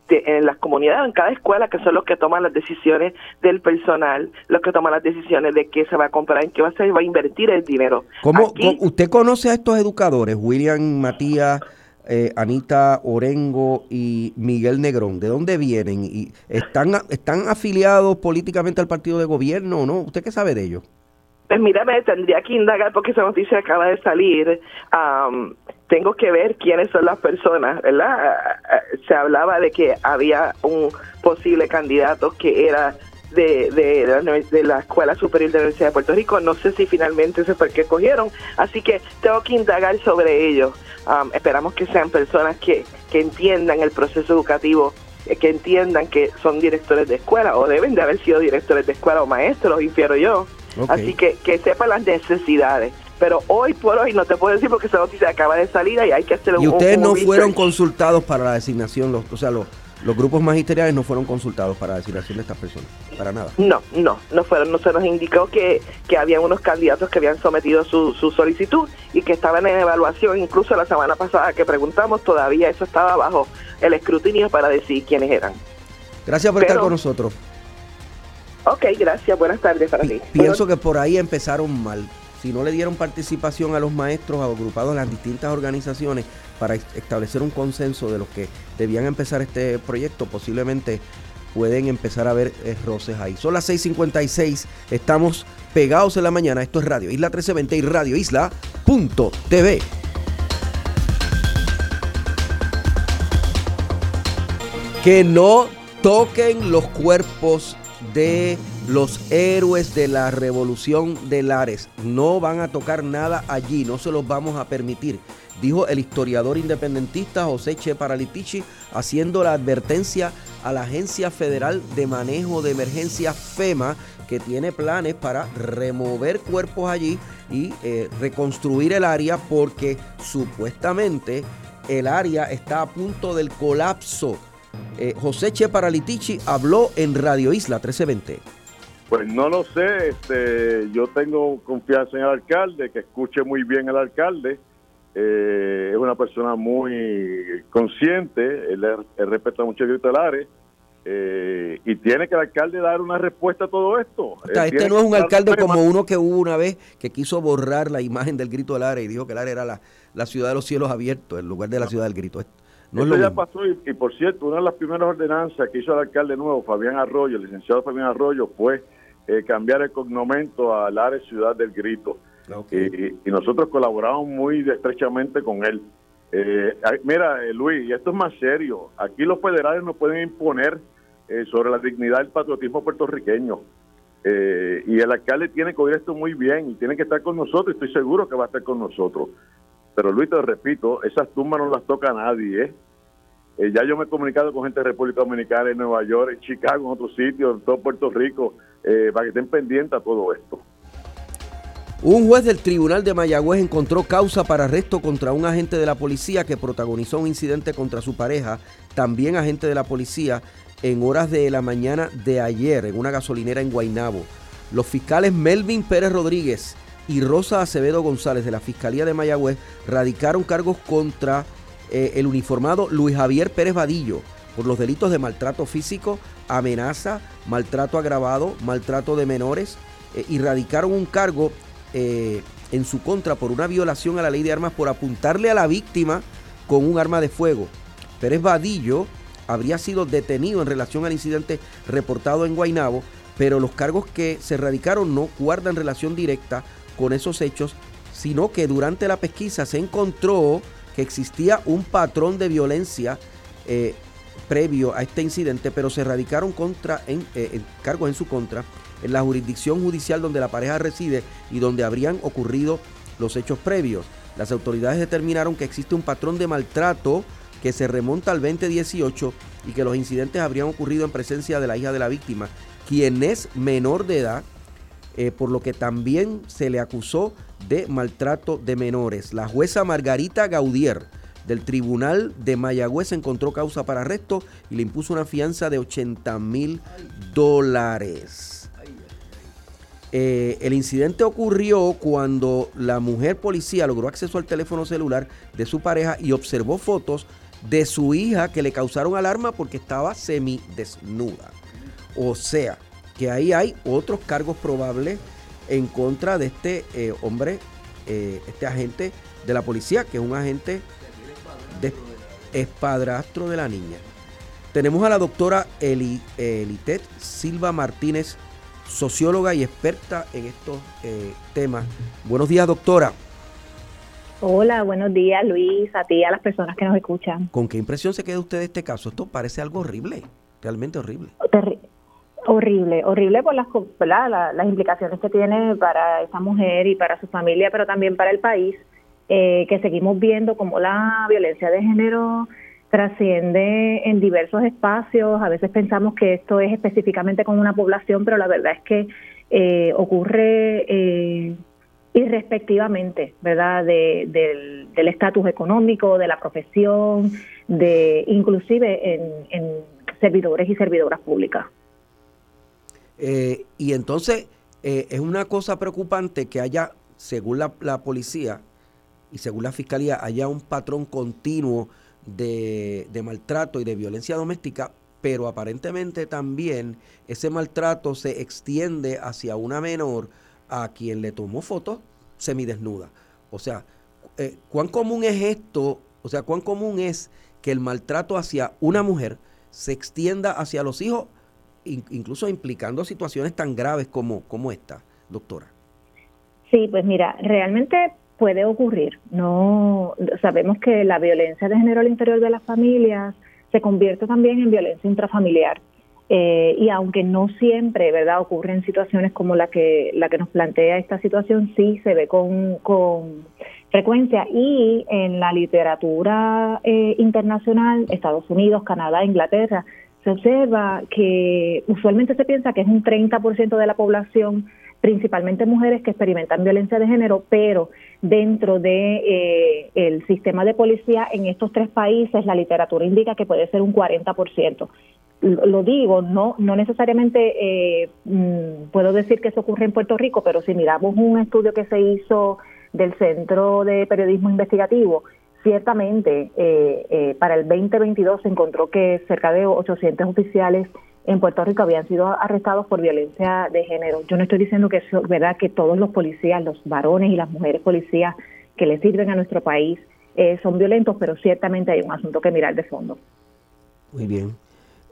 en las comunidades, en cada escuela, que son los que toman las decisiones del personal, los que toman las decisiones de qué se va a comprar, en qué va a, se va a invertir el dinero. ¿Cómo, ¿Usted conoce a estos educadores, William Matías? Eh, Anita Orengo y Miguel Negrón? ¿De dónde vienen? ¿Y están, ¿Están afiliados políticamente al partido de gobierno o no? ¿Usted qué sabe de ellos? Pues mira, me tendría que indagar porque esa noticia acaba de salir. Tengo que ver quiénes son las personas, ¿verdad? Se hablaba de que había un posible candidato que era de, de, la, Escuela Superior de la Universidad de Puerto Rico. No sé si finalmente ese fue el que escogieron, así que tengo que indagar sobre ellos. Um, esperamos que sean personas que, que entiendan el proceso educativo eh, que entiendan que son directores de escuela o deben de haber sido directores de escuela o maestros, infiero yo. Así que que sepan las necesidades. Pero hoy por hoy no te puedo decir porque esa noticia acaba de salir y hay que hacer un Y ustedes no fueron consultados para la designación, los, o sea, los, los grupos magisteriales no fueron consultados para la designación de estas personas, para nada. No, no, no fueron. No se nos indicó que, que habían unos candidatos que habían sometido su, su solicitud y que estaban en evaluación. Incluso la semana pasada que preguntamos, todavía eso estaba bajo el escrutinio para decir quiénes eran. Gracias por estar con nosotros. Ok, gracias. Buenas tardes para ti. Pienso que por ahí empezaron mal. Si no le dieron participación a los maestros agrupados en las distintas organizaciones, para establecer un consenso de los que debían empezar este proyecto, posiblemente pueden empezar a ver eh, roces ahí. Son las 6:56, estamos pegados en la mañana. Esto es Radio Isla 1320 y Radio Isla.tv. Que no toquen los cuerpos de los héroes de la revolución de Lares. No van a tocar nada allí, no se los vamos a permitir dijo el historiador independentista José Che Paralitici, haciendo la advertencia a la Agencia Federal de Manejo de Emergencia FEMA, que tiene planes para remover cuerpos allí y eh, reconstruir el área porque supuestamente el área está a punto del colapso. Eh, José Che Paralitici habló en Radio Isla 1320. Pues no lo sé, este, yo tengo confianza en el alcalde, que escuche muy bien el alcalde eh, es una persona muy consciente, él, respeta mucho el grito del eh, y tiene que el alcalde dar una respuesta a todo esto. este no es un alcalde como uno que hubo una vez que quiso borrar la imagen del grito del área y dijo que el área era la, la ciudad de los cielos abiertos, en lugar de la ciudad del grito. No Esto ya pasó y, por cierto, una de las primeras ordenanzas que hizo el alcalde nuevo, Fabián Arroyo, el licenciado Fabián Arroyo, fue eh, cambiar el cognomento al área Ciudad del Grito. Y, nosotros colaboramos muy estrechamente con él. Eh, mira, eh, Luis, y esto es más serio. Aquí los federales no pueden imponer eh, sobre la dignidad del patriotismo puertorriqueño. y el alcalde tiene que oír esto muy bien y tiene que estar con nosotros. Estoy seguro que va a estar con nosotros. Pero Luis, te repito, esas tumbas no las toca a nadie. ya yo me he comunicado con gente de República Dominicana, en Nueva York, en Chicago, en otros sitios, en todo Puerto Rico, para que estén pendientes a todo esto. Un juez del Tribunal de Mayagüez encontró causa para arresto contra un agente de la policía que protagonizó un incidente contra su pareja, también agente de la policía, en horas de la mañana de ayer en una gasolinera en Guaynabo. Los fiscales Melvin Pérez Rodríguez y Rosa Acevedo González de la Fiscalía de Mayagüez radicaron cargos contra eh, el uniformado Luis Javier Pérez Vadillo por los delitos de maltrato físico, amenaza, maltrato agravado, maltrato de menores eh, y radicaron un cargo eh, en su contra por una violación a la ley de armas por apuntarle a la víctima con un arma de fuego. Pérez Vadillo habría sido detenido en relación al incidente reportado en Guaynabo, pero los cargos que se radicaron no guardan relación directa con esos hechos, sino que durante la pesquisa se encontró que existía un patrón de violencia eh, previo a este incidente, pero se radicaron contra, en, eh, cargos en su contra en la jurisdicción judicial donde la pareja reside y donde habrían ocurrido los hechos previos. Las autoridades determinaron que existe un patrón de maltrato que se remonta al 2018 y que los incidentes habrían ocurrido en presencia de la hija de la víctima, quien es menor de edad, eh, por lo que también se le acusó de maltrato de menores. La jueza Margarita Gaudier del Tribunal de Mayagüez encontró causa para arresto y le impuso una fianza de 80 mil dólares. Eh, el incidente ocurrió cuando la mujer policía logró acceso al teléfono celular de su pareja y observó fotos de su hija que le causaron alarma porque estaba semidesnuda. O sea, que ahí hay otros cargos probables en contra de este eh, hombre, eh, este agente de la policía, que es un agente de, espadrastro de la niña. Tenemos a la doctora Eli, Elitet Silva Martínez, socióloga y experta en estos eh, temas. Buenos días, doctora. Hola, buenos días, Luis, a ti y a las personas que nos escuchan. ¿Con qué impresión se queda usted de este caso? Esto parece algo horrible, realmente horrible. horrible, horrible por las, las implicaciones que tiene para esa mujer y para su familia, pero también para el país, eh, que seguimos viendo como la violencia de género trasciende en diversos espacios. A veces pensamos que esto es específicamente con una población, pero la verdad es que eh, ocurre eh, irrespectivamente, ¿verdad? del estatus económico, de la profesión, de inclusive en, servidores y servidoras públicas. Eh, y entonces eh, es una cosa preocupante que haya, según la, la, policía y según la fiscalía, haya un patrón continuo de, de maltrato y de violencia doméstica, pero aparentemente también ese maltrato se extiende hacia una menor a quien le tomó fotos semidesnuda. O sea, eh, ¿cuán común es esto? O sea, ¿cuán común es que el maltrato hacia una mujer se extienda hacia los hijos, incluso implicando situaciones tan graves como, como esta, doctora? Sí, pues mira, realmente puede ocurrir. No sabemos que la violencia de género al interior de las familias se convierte también en violencia intrafamiliar. Eh, y aunque no siempre, ¿verdad?, ocurren situaciones como la que, la que nos plantea esta situación, sí se ve con, con frecuencia. Y en la literatura eh, internacional, Estados Unidos, Canadá, Inglaterra, se observa que usualmente se piensa que es un 30% de la población, principalmente mujeres que experimentan violencia de género, pero dentro de eh, el sistema de policía en estos tres países la literatura indica que puede ser un 40% lo digo, no, no necesariamente eh, mm, puedo decir que eso ocurre en Puerto Rico, pero si miramos un estudio que se hizo del Centro de Periodismo Investigativo, ciertamente eh, eh, para el 2022 se encontró que cerca de 800 oficiales en Puerto Rico habían sido arrestados por violencia de género. Yo no estoy diciendo que eso, verdad que todos los policías, los varones y las mujeres policías que le sirven a nuestro país son violentos, pero ciertamente hay un asunto que mirar de fondo. Muy bien.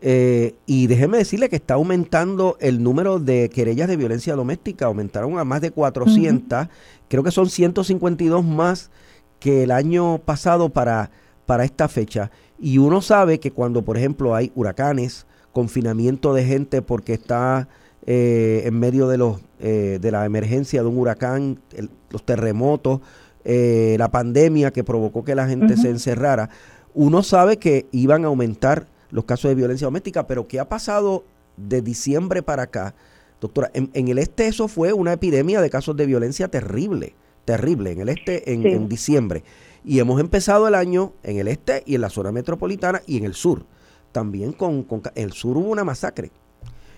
Eh, y déjeme decirle que está aumentando el número de querellas de violencia doméstica, aumentaron a más de 400, creo que son 152 más que el año pasado para, para esta fecha. Y uno sabe que cuando, por ejemplo, hay huracanes, confinamiento de gente porque está eh, en medio de, los, eh, de la emergencia de un huracán, los terremotos, la pandemia que provocó que la gente se encerrara, uno sabe que iban a aumentar los casos de violencia doméstica, pero ¿qué ha pasado de diciembre para acá? Doctora, en, el este eso fue una epidemia de casos de violencia terrible, terrible, en el este en, diciembre. Y hemos empezado el año en el este y en la zona metropolitana y en el sur. También con, con el sur hubo una masacre.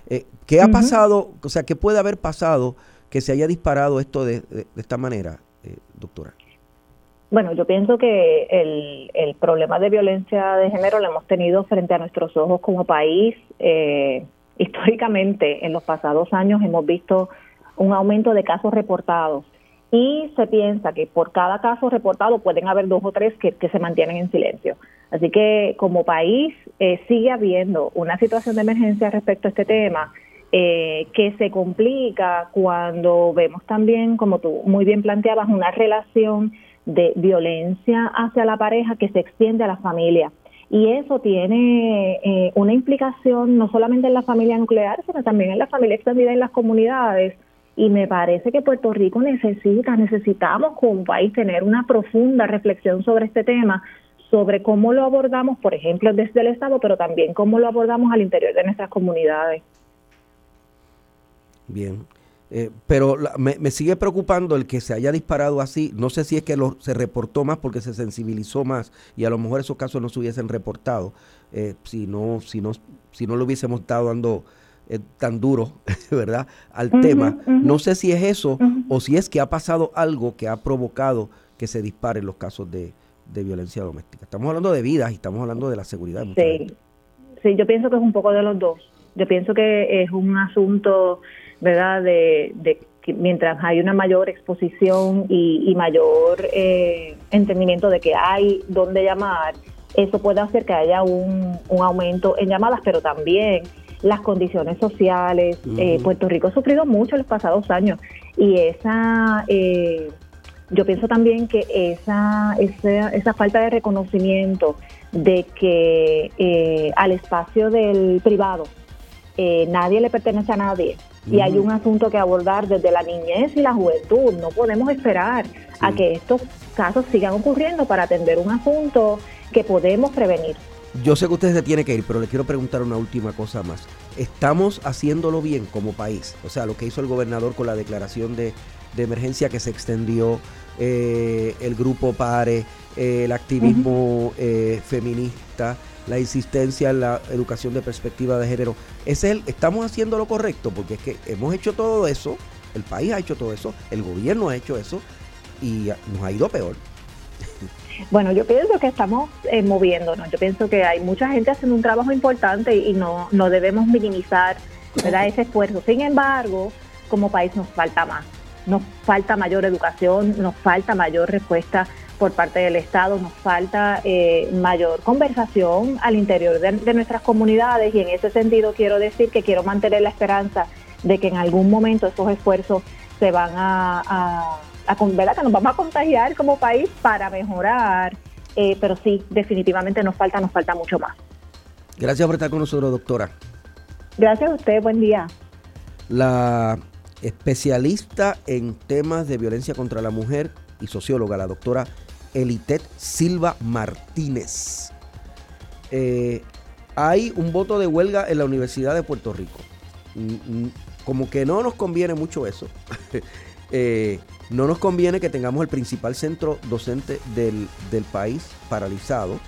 Eh, ¿Qué ha pasado? O sea, ¿qué puede haber pasado que se haya disparado esto de, esta manera, eh, doctora? Bueno, yo pienso que el, el, problema de violencia de género lo hemos tenido frente a nuestros ojos como país. Eh, históricamente, en los pasados años hemos visto un aumento de casos reportados y se piensa que por cada caso reportado pueden haber dos o tres que, se mantienen en silencio. Así que como país eh, sigue habiendo una situación de emergencia respecto a este tema eh, que se complica cuando vemos también, como tú muy bien planteabas, una relación de violencia hacia la pareja que se extiende a la familia. Y eso tiene eh, una implicación no solamente en la familia nuclear, sino también en la familia extendida en las comunidades. Y me parece que Puerto Rico necesita, necesitamos como país tener una profunda reflexión sobre este tema, sobre cómo lo abordamos, por ejemplo, desde el Estado, pero también cómo lo abordamos al interior de nuestras comunidades. Bien. Eh, pero me, sigue preocupando el que se haya disparado así. No sé si es que lo, se reportó más porque se sensibilizó más y a lo mejor esos casos no se hubiesen reportado eh, si, no, si, no, si no lo hubiésemos estado dando eh, tan duro, [laughs] ¿verdad?, al tema. No sé si es eso o si es que ha pasado algo que ha provocado que se disparen los casos de, violencia doméstica. Estamos hablando de vidas y estamos hablando de la seguridad. sí. sí, yo pienso que es un poco de los dos. Yo pienso que es un asunto ¿verdad? De, de que mientras hay una mayor exposición y, mayor eh, entendimiento de que hay dónde llamar, eso puede hacer que haya un, aumento en llamadas, pero también las condiciones sociales. Eh, Puerto Rico ha sufrido mucho en los pasados años y esa, eh, yo pienso también que esa, esa, esa falta de reconocimiento de que al espacio del privado nadie le pertenece a nadie y hay un asunto que abordar desde la niñez y la juventud. No podemos esperar a que estos casos sigan ocurriendo para atender un asunto que podemos prevenir. Yo sé que usted se tiene que ir, pero le quiero preguntar una última cosa más. ¿Estamos haciéndolo bien como país? O sea, lo que hizo el gobernador con la declaración de, emergencia que se extendió, eh, el grupo PARE, eh, el activismo eh, feminista, la insistencia en la educación de perspectiva de género. Es el, estamos haciendo lo correcto, porque es que hemos hecho todo eso, el país ha hecho todo eso, el gobierno ha hecho eso y nos ha ido peor. Bueno, yo pienso que estamos eh, moviéndonos. Yo pienso que hay mucha gente haciendo un trabajo importante y no, no debemos minimizar ¿verdad? ese esfuerzo. Sin embargo, como país nos falta más. Nos falta mayor educación, nos falta mayor respuesta por parte del Estado, nos falta eh, mayor conversación al interior de, nuestras comunidades y en ese sentido quiero decir que quiero mantener la esperanza de que en algún momento esos esfuerzos se van a, a, a que nos vamos a contagiar como país para mejorar, eh, pero sí, definitivamente nos falta, nos falta mucho más. Gracias por estar con nosotros, doctora. Gracias a usted, buen día. La especialista en temas de violencia contra la mujer y socióloga, la doctora Elitet Silva Martínez. Eh, hay un voto de huelga en la Universidad de Puerto Rico. Mm, mm, como que no nos conviene mucho eso. [laughs] Eh, no nos conviene que tengamos el principal centro docente del, país paralizado.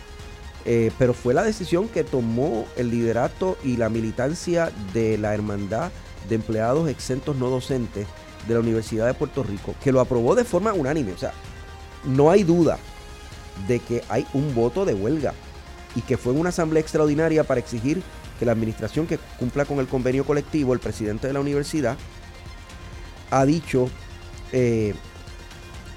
Eh, pero fue la decisión que tomó el liderato y la militancia de la Hermandad de Empleados Exentos No Docentes de la Universidad de Puerto Rico, que lo aprobó de forma unánime. O sea, no hay duda de que hay un voto de huelga y que fue en una asamblea extraordinaria para exigir que la administración que cumpla con el convenio colectivo, el presidente de la universidad, ha dicho eh,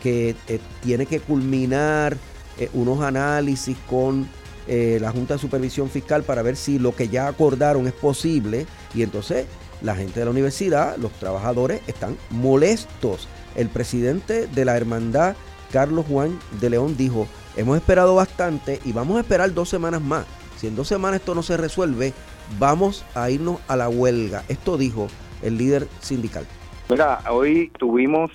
que eh, tiene que culminar eh, unos análisis con la Junta de Supervisión Fiscal para ver si lo que ya acordaron es posible y entonces la gente de la universidad, los trabajadores están molestos. El presidente de la hermandad Carlos Juan de León dijo, hemos esperado bastante y vamos a esperar dos semanas más. Si en dos semanas esto no se resuelve, vamos a irnos a la huelga. Esto dijo el líder sindical. Mira, hoy tuvimos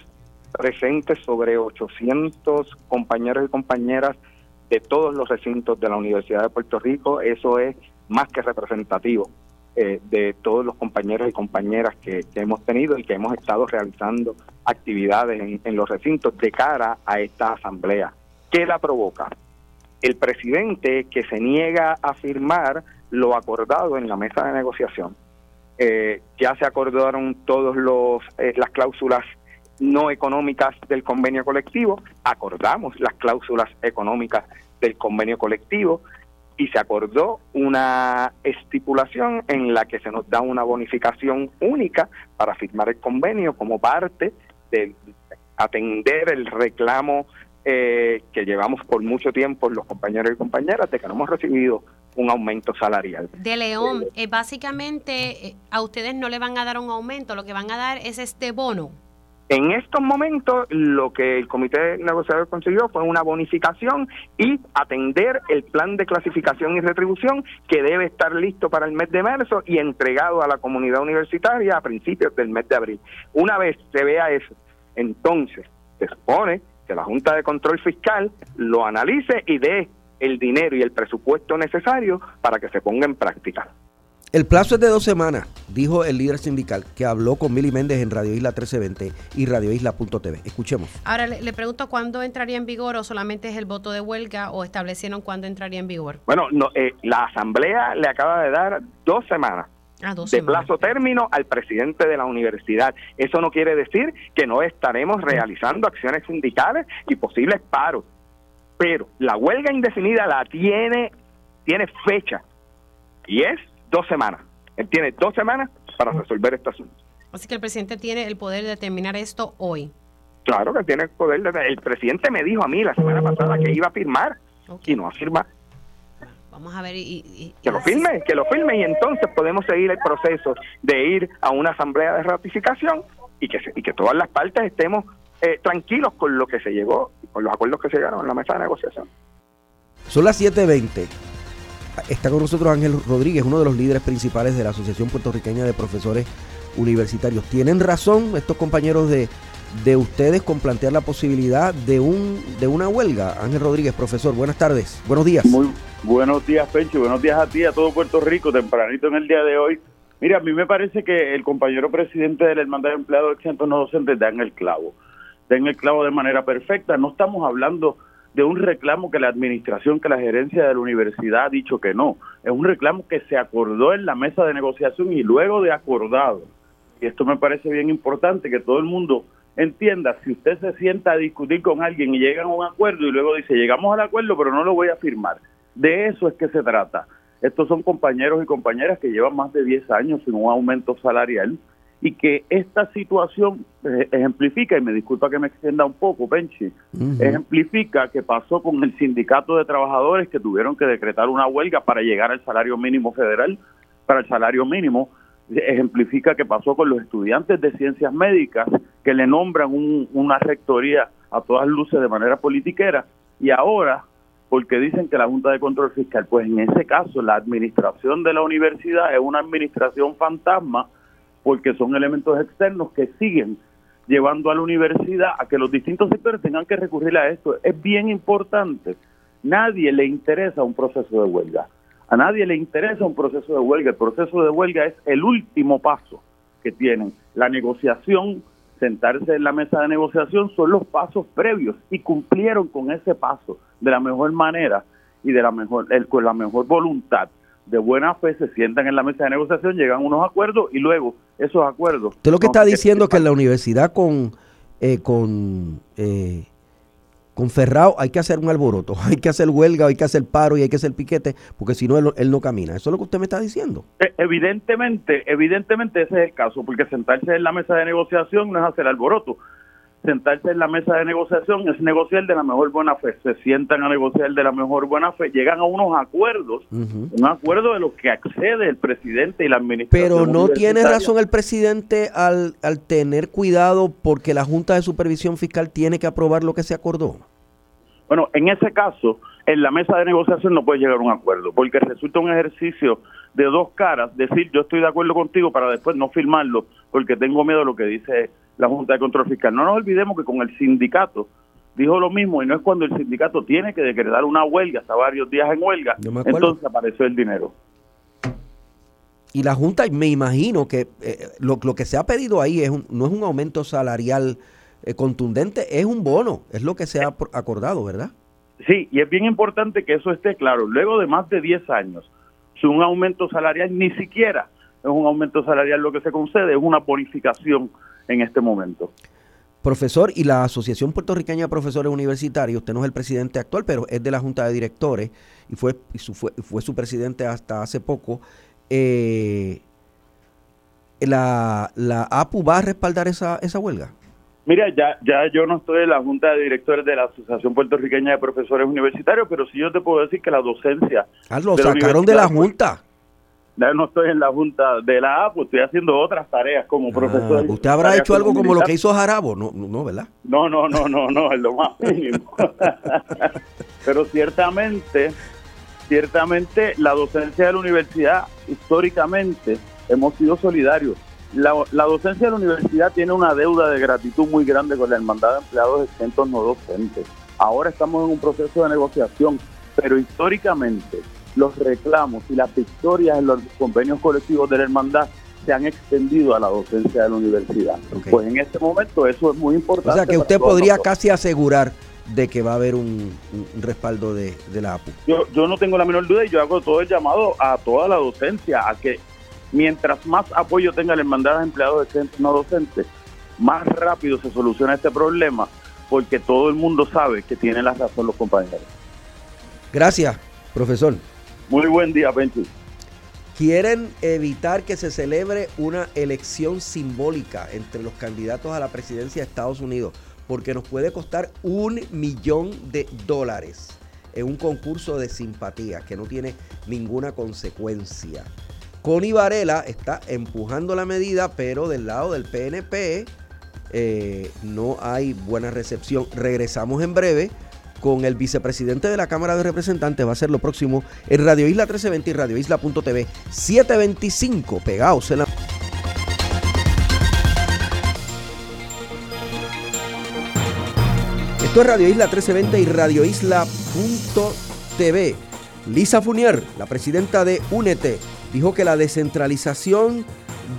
presentes sobre 800 compañeros y compañeras de todos los recintos de la Universidad de Puerto Rico. Eso es más que representativo eh, de todos los compañeros y compañeras que, hemos tenido y que hemos estado realizando actividades en, los recintos de cara a esta asamblea. ¿Qué la provoca? El presidente que se niega a firmar lo acordado en la mesa de negociación. Eh, ya se acordaron todas eh, las cláusulas no económicas del convenio colectivo, acordamos las cláusulas económicas del convenio colectivo, y se acordó una estipulación en la que se nos da una bonificación única para firmar el convenio como parte del atender el reclamo eh, que llevamos por mucho tiempo los compañeros y compañeras de que no hemos recibido un aumento salarial. De León, eh, básicamente a ustedes no le van a dar un aumento, lo que van a dar es este bono. En estos momentos, lo que el comité negociador consiguió fue una bonificación y atender el plan de clasificación y retribución que debe estar listo para el mes de marzo y entregado a la comunidad universitaria a principios del mes de abril. Una vez se vea eso, entonces se supone que la Junta de Control Fiscal lo analice y dé el dinero y el presupuesto necesario para que se ponga en práctica. El plazo es de dos semanas, dijo el líder sindical que habló con Mili Méndez en Radio Isla 1320 y Radio Isla.tv. Escuchemos. Ahora le, pregunto cuándo entraría en vigor o solamente es el voto de huelga o establecieron cuándo entraría en vigor. Bueno, no, eh, la Asamblea le acaba de dar dos semanas ah, de plazo término al presidente de la universidad. Eso no quiere decir que no estaremos realizando acciones sindicales y posibles paros. Pero la huelga indefinida la tiene, tiene fecha y es dos semanas. Él tiene dos semanas para resolver este asunto. Así que el presidente tiene el poder de determinar esto hoy. Claro que tiene el poder. De, el presidente me dijo a mí la semana pasada que iba a firmar y no a firmar. Vamos a ver y, que lo firme, que lo firme y entonces podemos seguir el proceso de ir a una asamblea de ratificación y que, y que todas las partes estemos eh, tranquilos con lo que se llegó, con los acuerdos que se llegaron en la mesa de negociación. Son las 7.20. Está con nosotros Ángel Rodríguez, uno de los líderes principales de la Asociación Puertorriqueña de Profesores Universitarios. ¿Tienen razón estos compañeros de, de ustedes con plantear la posibilidad de, un, de una huelga? Ángel Rodríguez, profesor, buenas tardes, buenos días. Muy buenos días, Pencho, buenos días a ti, a todo Puerto Rico, tempranito en el día de hoy. Mira, a mí me parece que el compañero presidente de la Hermandad de Empleados Exentos No Docentes dan el clavo. Dan el clavo de manera perfecta. No estamos hablando de un reclamo que la administración, que la gerencia de la universidad ha dicho que no. Es un reclamo que se acordó en la mesa de negociación y luego de acordado. Y esto me parece bien importante que todo el mundo entienda, si usted se sienta a discutir con alguien y llega a un acuerdo y luego dice, llegamos al acuerdo, pero no lo voy a firmar. De eso es que se trata. Estos son compañeros y compañeras que llevan más de 10 años sin un aumento salarial y que esta situación eh, ejemplifica, y me disculpa que me extienda un poco, Penchi, ejemplifica que pasó con el sindicato de trabajadores que tuvieron que decretar una huelga para llegar al salario mínimo federal, para el salario mínimo, ejemplifica que pasó con los estudiantes de ciencias médicas que le nombran una rectoría a todas luces de manera politiquera y ahora porque dicen que la Junta de Control Fiscal, pues en ese caso la administración de la universidad es una administración fantasma porque son elementos externos que siguen llevando a la universidad a que los distintos sectores tengan que recurrir a esto. Es bien importante. Nadie le interesa un proceso de huelga. A nadie le interesa un proceso de huelga. El proceso de huelga es el último paso que tienen. La negociación, sentarse en la mesa de negociación son los pasos previos y cumplieron con ese paso de la mejor manera y de la mejor con la mejor voluntad de buena fe se sientan en la mesa de negociación, llegan unos acuerdos y luego esos acuerdos. Usted lo que está diciendo es que en la universidad con eh, con eh, con Ferrao hay que hacer un alboroto, [laughs] hay que hacer huelga, hay que hacer paro y hay que hacer piquete, porque si no él, no camina. Eso es lo que usted me está diciendo. E, evidentemente, evidentemente ese es el caso, porque sentarse en la mesa de negociación no es hacer alboroto sentarse en la mesa de negociación es negociar de la mejor buena fe. Se sientan a negociar de la mejor buena fe, llegan a unos acuerdos, un acuerdo de los que accede el presidente y la administración. Pero no tiene razón el presidente al, al tener cuidado porque la Junta de Supervisión Fiscal tiene que aprobar lo que se acordó. Bueno, en ese caso, en la mesa de negociación no puede llegar a un acuerdo, porque resulta un ejercicio de dos caras, decir yo estoy de acuerdo contigo para después no firmarlo, porque tengo miedo de lo que dice la Junta de Control Fiscal. No nos olvidemos que con el sindicato dijo lo mismo y no es cuando el sindicato tiene que decretar una huelga, hasta varios días en huelga, entonces apareció el dinero. Y la Junta, me imagino que eh, lo, que se ha pedido ahí es no es un aumento salarial eh, contundente, es un bono, es lo que se ha acordado, ¿verdad? Sí, y es bien importante que eso esté claro. Luego de más de 10 años, sin un aumento salarial, ni siquiera es un aumento salarial lo que se concede, es una bonificación en este momento. Profesor, y la Asociación Puertorriqueña de Profesores Universitarios, usted no es el presidente actual, pero es de la Junta de Directores y fue, su, fue, fue su presidente hasta hace poco. Eh, la, ¿La APU va a respaldar esa, esa huelga? Mira, ya, ya yo no estoy en la Junta de Directores de la Asociación Puertorriqueña de Profesores Universitarios, pero sí yo te puedo decir que la docencia... Ah, lo sacaron de la Junta. Ya no estoy en la Junta de la A, pues estoy haciendo otras tareas como ah, profesor. ¿Usted habrá hecho algo como lo que hizo Jarabo? No, no, ¿verdad? No, no, no, no, no, es lo más mínimo. [laughs] pero ciertamente, ciertamente la docencia de la universidad, históricamente, hemos sido solidarios la, docencia de la universidad tiene una deuda de gratitud muy grande con la hermandad de empleados exentos no docentes. Ahora estamos en un proceso de negociación, pero históricamente los reclamos y las victorias en los convenios colectivos de la hermandad se han extendido a la docencia de la universidad. Pues en este momento eso es muy importante. O sea que usted podría casi asegurar de que va a haber un, respaldo de, de, la APU. Yo, yo no tengo la menor duda y yo hago todo el llamado a toda la docencia a que mientras más apoyo tenga la hermandad de empleados de centros no docentes, más rápido se soluciona este problema, porque todo el mundo sabe que tiene la razón los compañeros. Gracias, profesor. Muy buen día, Penchi. Quieren evitar que se celebre una elección simbólica entre los candidatos a la presidencia de Estados Unidos, porque nos puede costar un millón de dólares en un concurso de simpatía que no tiene ninguna consecuencia. Connie Varela está empujando la medida, pero del lado del PNP eh, no hay buena recepción. Regresamos en breve con el vicepresidente de la Cámara de Representantes. Va a ser lo próximo en Radio Isla 1320 y Radio Isla.tv 725. Pegados en la. Esto es Radio Isla 1320 y Radio Isla.tv. Lisa Funier, la presidenta de Únete dijo que la descentralización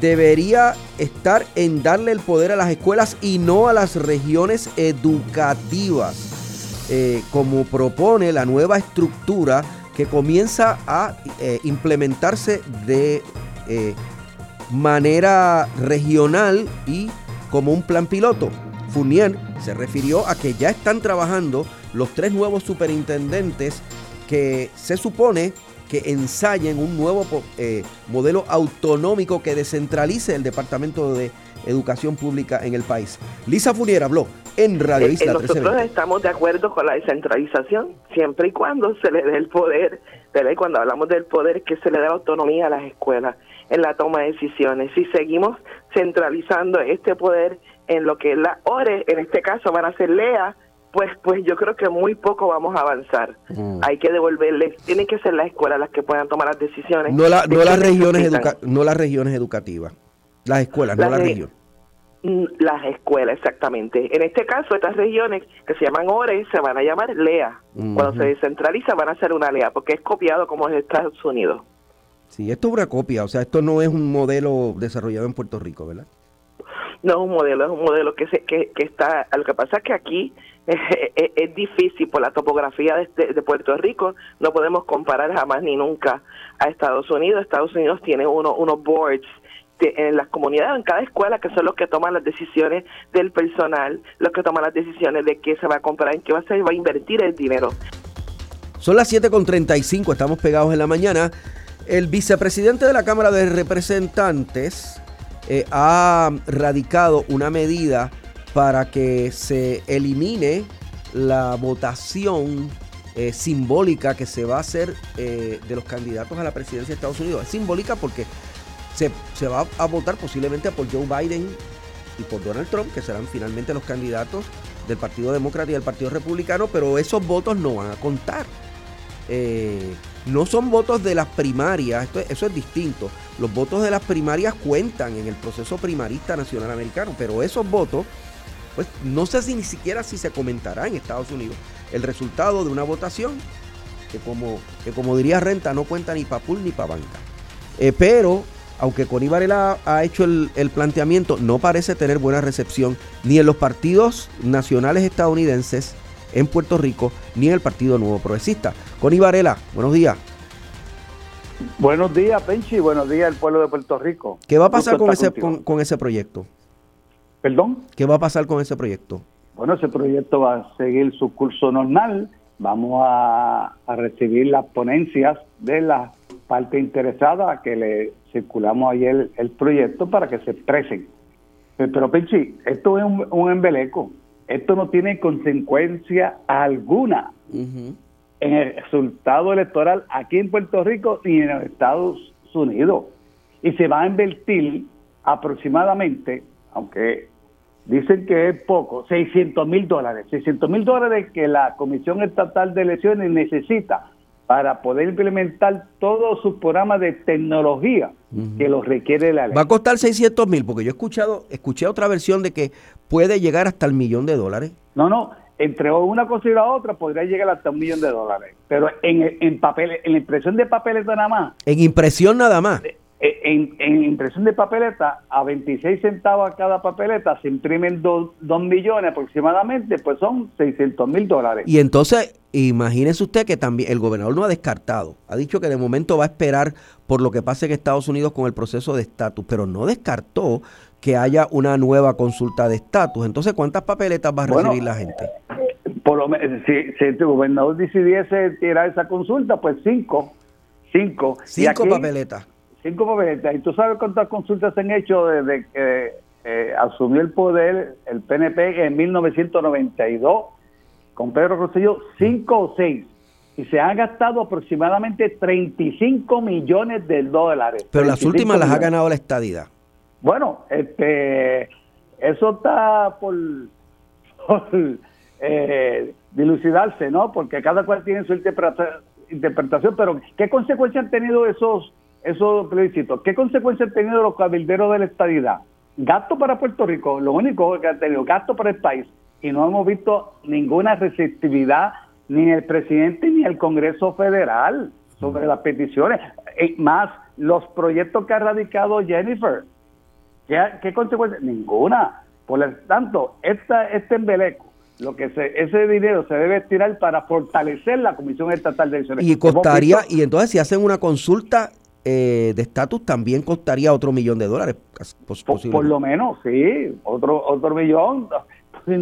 debería estar en darle el poder a las escuelas y no a las regiones educativas, eh, como propone la nueva estructura que comienza a eh, implementarse de eh, manera regional y como un plan piloto. Fournier se refirió a que ya están trabajando los tres nuevos superintendentes que se supone que ensayen un nuevo eh, modelo autonómico que descentralice el Departamento de Educación Pública en el país. Lisa Funiera habló en Radio eh, Isla. nosotros estamos de acuerdo con la descentralización, siempre y cuando se le dé el poder, y cuando hablamos del poder, que se le dé autonomía a las escuelas en la toma de decisiones. Si seguimos centralizando este poder en lo que la ORE, en este caso, van a ser LEA, pues pues yo creo que muy poco vamos a avanzar. Mm. Hay que devolverle, tienen que ser las escuelas las que puedan tomar las decisiones. No, la, no las regiones no las regiones educativas, las escuelas, no las regiones. Mm, las escuelas, exactamente. En este caso, estas regiones que se llaman ORE se van a llamar LEA. Cuando se descentraliza van a ser una LEA, porque es copiado como en Estados Unidos. Sí, esto es una copia, o sea, esto no es un modelo desarrollado en Puerto Rico, ¿verdad? No es un modelo, es un modelo que, se, que, que está... Lo que pasa es que aquí es, difícil por la topografía de, Puerto Rico, no podemos comparar jamás ni nunca a Estados Unidos. Estados Unidos tiene uno, unos boards en las comunidades, en cada escuela, que son los que toman las decisiones del personal, los que toman las decisiones de qué se va a comprar, en qué va a se va a invertir el dinero. Son las 7.35, estamos pegados en la mañana. El vicepresidente de la Cámara de Representantes eh, ha radicado una medida para que se elimine la votación eh, simbólica que se va a hacer eh, de los candidatos a la presidencia de Estados Unidos. Es simbólica porque se, va a votar posiblemente por Joe Biden y por Donald Trump, que serán finalmente los candidatos del Partido Demócrata y del Partido Republicano, pero esos votos no van a contar. Eh, no son votos de las primarias, esto, eso es distinto. Los votos de las primarias cuentan en el proceso primarista nacional americano, pero esos votos pues no sé si ni siquiera si se comentará en Estados Unidos el resultado de una votación que como, que como diría Renta no cuenta ni para pool ni para banca. Eh, pero, aunque Connie Varela ha hecho el, planteamiento, no parece tener buena recepción ni en los partidos nacionales estadounidenses en Puerto Rico, ni en el Partido Nuevo Progresista. Connie Varela, buenos días. Buenos días, Penchi, buenos días, el pueblo de Puerto Rico. ¿Qué va a pasar con ese, con ese proyecto? ¿Perdón? ¿Qué va a pasar con ese proyecto? Bueno, ese proyecto va a seguir su curso normal. Vamos a, recibir las ponencias de la parte interesada que le circulamos ayer el, proyecto para que se expresen. Pero, Penchi, esto es un, embeleco. Esto no tiene consecuencia alguna en el resultado electoral aquí en Puerto Rico ni en los Estados Unidos. Y se va a invertir aproximadamente, aunque dicen que es poco, 600 mil dólares. 600 mil dólares que la Comisión Estatal de Elecciones necesita para poder implementar todos sus programas de tecnología que los requiere la ley. Va a costar 600 mil, porque yo he escuchado, escuché otra versión de que puede llegar hasta el millón de dólares. No, no, entre una cosa y la otra podría llegar hasta un millón de dólares, pero en, en papel, en la impresión de papeles nada más. En impresión nada más. Eh, en, en, impresión de papeleta, a 26 centavos a cada papeleta se imprimen 2 millones aproximadamente, pues son 600 mil dólares. Y entonces, imagínese usted que también el gobernador no ha descartado, ha dicho que de momento va a esperar por lo que pase en Estados Unidos con el proceso de estatus, pero no descartó que haya una nueva consulta de estatus. Entonces, ¿cuántas papeletas va a recibir la gente? Por lo si, si el gobernador decidiese tirar esa consulta, pues cinco. Cinco. Cinco papeletas cinco papeletas. ¿Y tú sabes cuántas consultas se han hecho desde que eh, asumió el poder el PNP en 1992 con Pedro Rosselló? Cinco o seis. Y se han gastado aproximadamente 35 millones de dólares. Pero las últimas las ha ganado la estadidad. Bueno, este, eso está [laughs] por, eh, dilucidarse, ¿no? Porque cada cual tiene su interpretación, pero ¿qué consecuencias han tenido esos esos plebiscitos. ¿Qué consecuencias han tenido los cabilderos de la estadidad? Gasto para Puerto Rico, lo único que han tenido, gasto para el país. Y no hemos visto ninguna receptividad ni en el presidente ni en el Congreso Federal sobre las peticiones. Eh, más los proyectos que ha radicado Jennifer. ¿Qué, consecuencias? Ninguna. Por lo tanto, esta, este embeleco lo que se, ese dinero se debe tirar para fortalecer la Comisión Estatal de Elecciones. Y costaría, y entonces si hacen una consulta eh, de estatus también costaría otro millón de dólares. Por, lo menos, sí, otro otro millón. [laughs]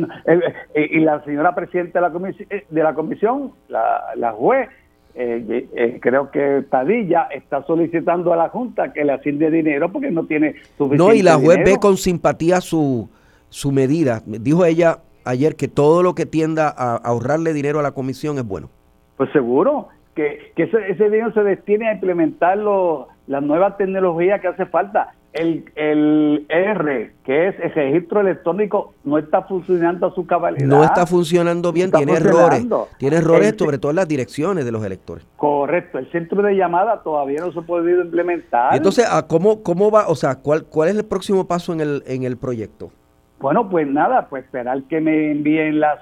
Y la señora presidenta de la comisión, eh, de la, comisión la, juez, eh, creo que Padilla está solicitando a la Junta que le asigne dinero porque no tiene suficiente No, y la juez ve con simpatía su, su medida. Dijo ella ayer que todo lo que tienda a ahorrarle dinero a la comisión es bueno. Pues seguro, que, ese, dinero se destine a implementar las nuevas tecnologías que hace falta. El, el R, que es el registro electrónico, no está funcionando a su cabalidad. No está funcionando bien, tiene errores. Tiene errores sobre todo en las direcciones de los electores. Correcto, el centro de llamada todavía no se ha podido implementar. entonces, ¿cómo, ¿cómo va? O sea, ¿cuál, ¿cuál es el próximo paso en el, en el proyecto? Bueno, pues nada, pues esperar que me envíen las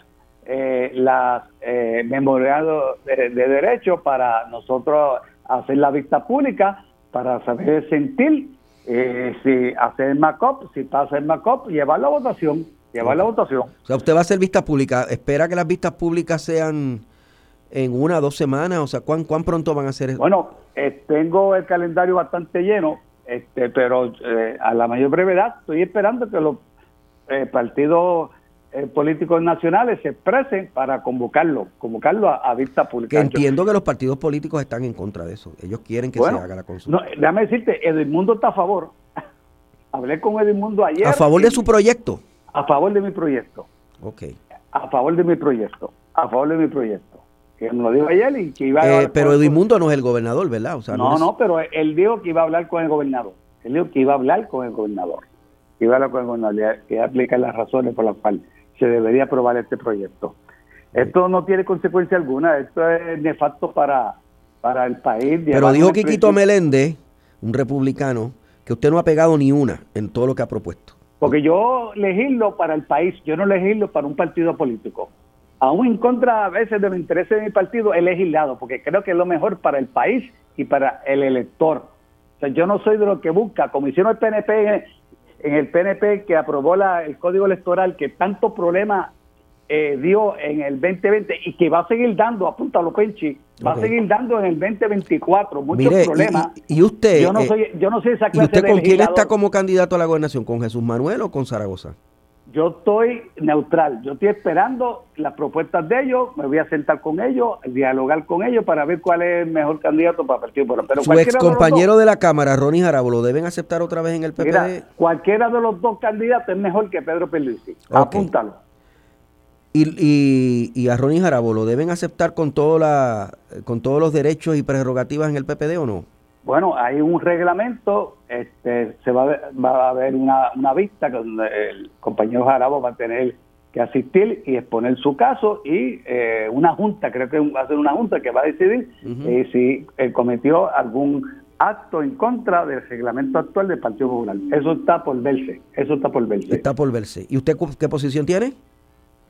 eh, las eh, de, derecho para nosotros hacer la vista pública, para saber sentir eh, si hacer MACOP, si pasa el MACOP, llevar la votación, llevar la votación. O sea, usted va a hacer vista pública, espera que las vistas públicas sean en una o dos semanas, o sea, ¿cuán, cuán pronto van a ser? Bueno, eh, tengo el calendario bastante lleno, este, pero eh, a la mayor brevedad estoy esperando que los partidos eh, políticos nacionales se expresen para convocarlo, convocarlo a, vista pública. Que entiendo que los partidos políticos están en contra de eso. Ellos quieren que se haga la consulta. No, déjame decirte, Edmundo está a favor. [laughs] Hablé con Edmundo ayer. ¿A favor de su proyecto? A favor de mi proyecto. Ok. A favor de mi proyecto. A favor de mi proyecto. Que me lo dijo ayer y que iba a... Eh, pero Edmundo no es el gobernador, ¿verdad? no, no, pero él dijo que iba a hablar con el gobernador. Él dijo que iba a hablar con el gobernador. Que iba a hablar con el gobernador, que iba a aplicar las razones por las cuales se debería aprobar este proyecto. Esto no tiene consecuencia alguna, esto es nefasto para, para el país. Pero dijo Quiquito Meléndez, un republicano, que usted no ha pegado ni una en todo lo que ha propuesto. Porque yo legislo para el país, yo no legislo para un partido político. Aún en contra a veces de los intereses de mi partido, he legislado, porque creo que es lo mejor para el país y para el elector. O sea, yo no soy de lo que busca, como hicieron el PNP en el PNP que aprobó la, el código electoral que tanto problema eh, dio en el 2020 y que va a seguir dando, apúntalo Penchi, va a seguir dando en el 2024 muchos problemas. Y, usted, yo no eh, soy, yo no soy esa clase ¿y usted con quién está como candidato a la gobernación? ¿Con Jesús Manuel o con Zaragoza? Yo estoy neutral, yo estoy esperando las propuestas de ellos, me voy a sentar con ellos, dialogar con ellos para ver cuál es el mejor candidato para el Partido Popular. Pero Su ex compañero de, la Cámara, Ronnie Jarabo, ¿lo deben aceptar otra vez en el PPD? cualquiera de los dos candidatos es mejor que Pedro Pierluisi, apúntalo. Y, y, a Ronnie Jarabo, ¿lo deben aceptar con, todo la, con todos los derechos y prerrogativas en el PPD o no? Bueno, hay un reglamento, este, se va a ver, va a haber una, una vista donde el compañero Jarabo va a tener que asistir y exponer su caso y eh, una junta, creo que va a ser una junta que va a decidir eh, si él cometió algún acto en contra del reglamento actual del Partido Popular. Eso está por verse, eso está por verse. Está por verse. ¿Y usted qué posición tiene?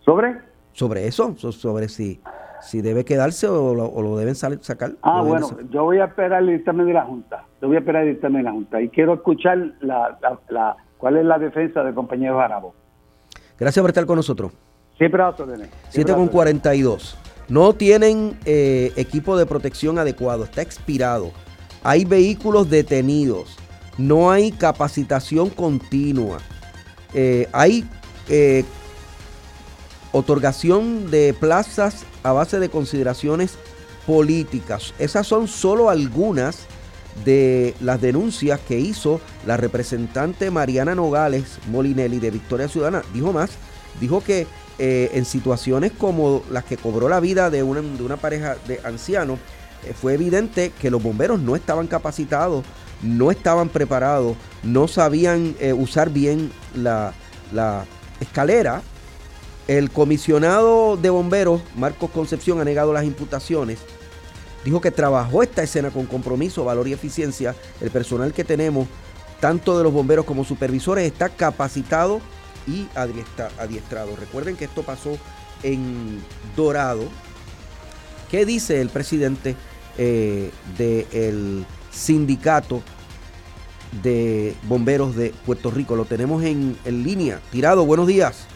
¿Sobre? Sobre eso, sobre si si debe quedarse o lo, deben sacar. Ah, bueno, yo voy a esperar el dictamen de la Junta. Yo voy a esperar el dictamen de la Junta y quiero escuchar la, la, cuál es la defensa del compañero Arabo. Gracias por estar con nosotros. Siempre a órdenes. 7 con 42. No tienen eh, equipo de protección adecuado, está expirado. Hay vehículos detenidos. No hay capacitación continua. Eh, hay eh, otorgación de plazas a base de consideraciones políticas. Esas son solo algunas de las denuncias que hizo la representante Mariana Nogales Molinelli de Victoria Ciudadana. Dijo más, dijo que eh, en situaciones como las que cobró la vida de una, de una pareja de ancianos, eh, fue evidente que los bomberos no estaban capacitados, no estaban preparados, no sabían eh, usar bien la, la escalera el comisionado de bomberos, Marcos Concepción, ha negado las imputaciones. Dijo que trabajó esta escena con compromiso, valor y eficiencia. El personal que tenemos, tanto de los bomberos como supervisores, está capacitado y adiestrado. Recuerden que esto pasó en Dorado. ¿Qué dice el presidente eh, del sindicato de bomberos de Puerto Rico? Lo tenemos en, en línea. Tirado, buenos días.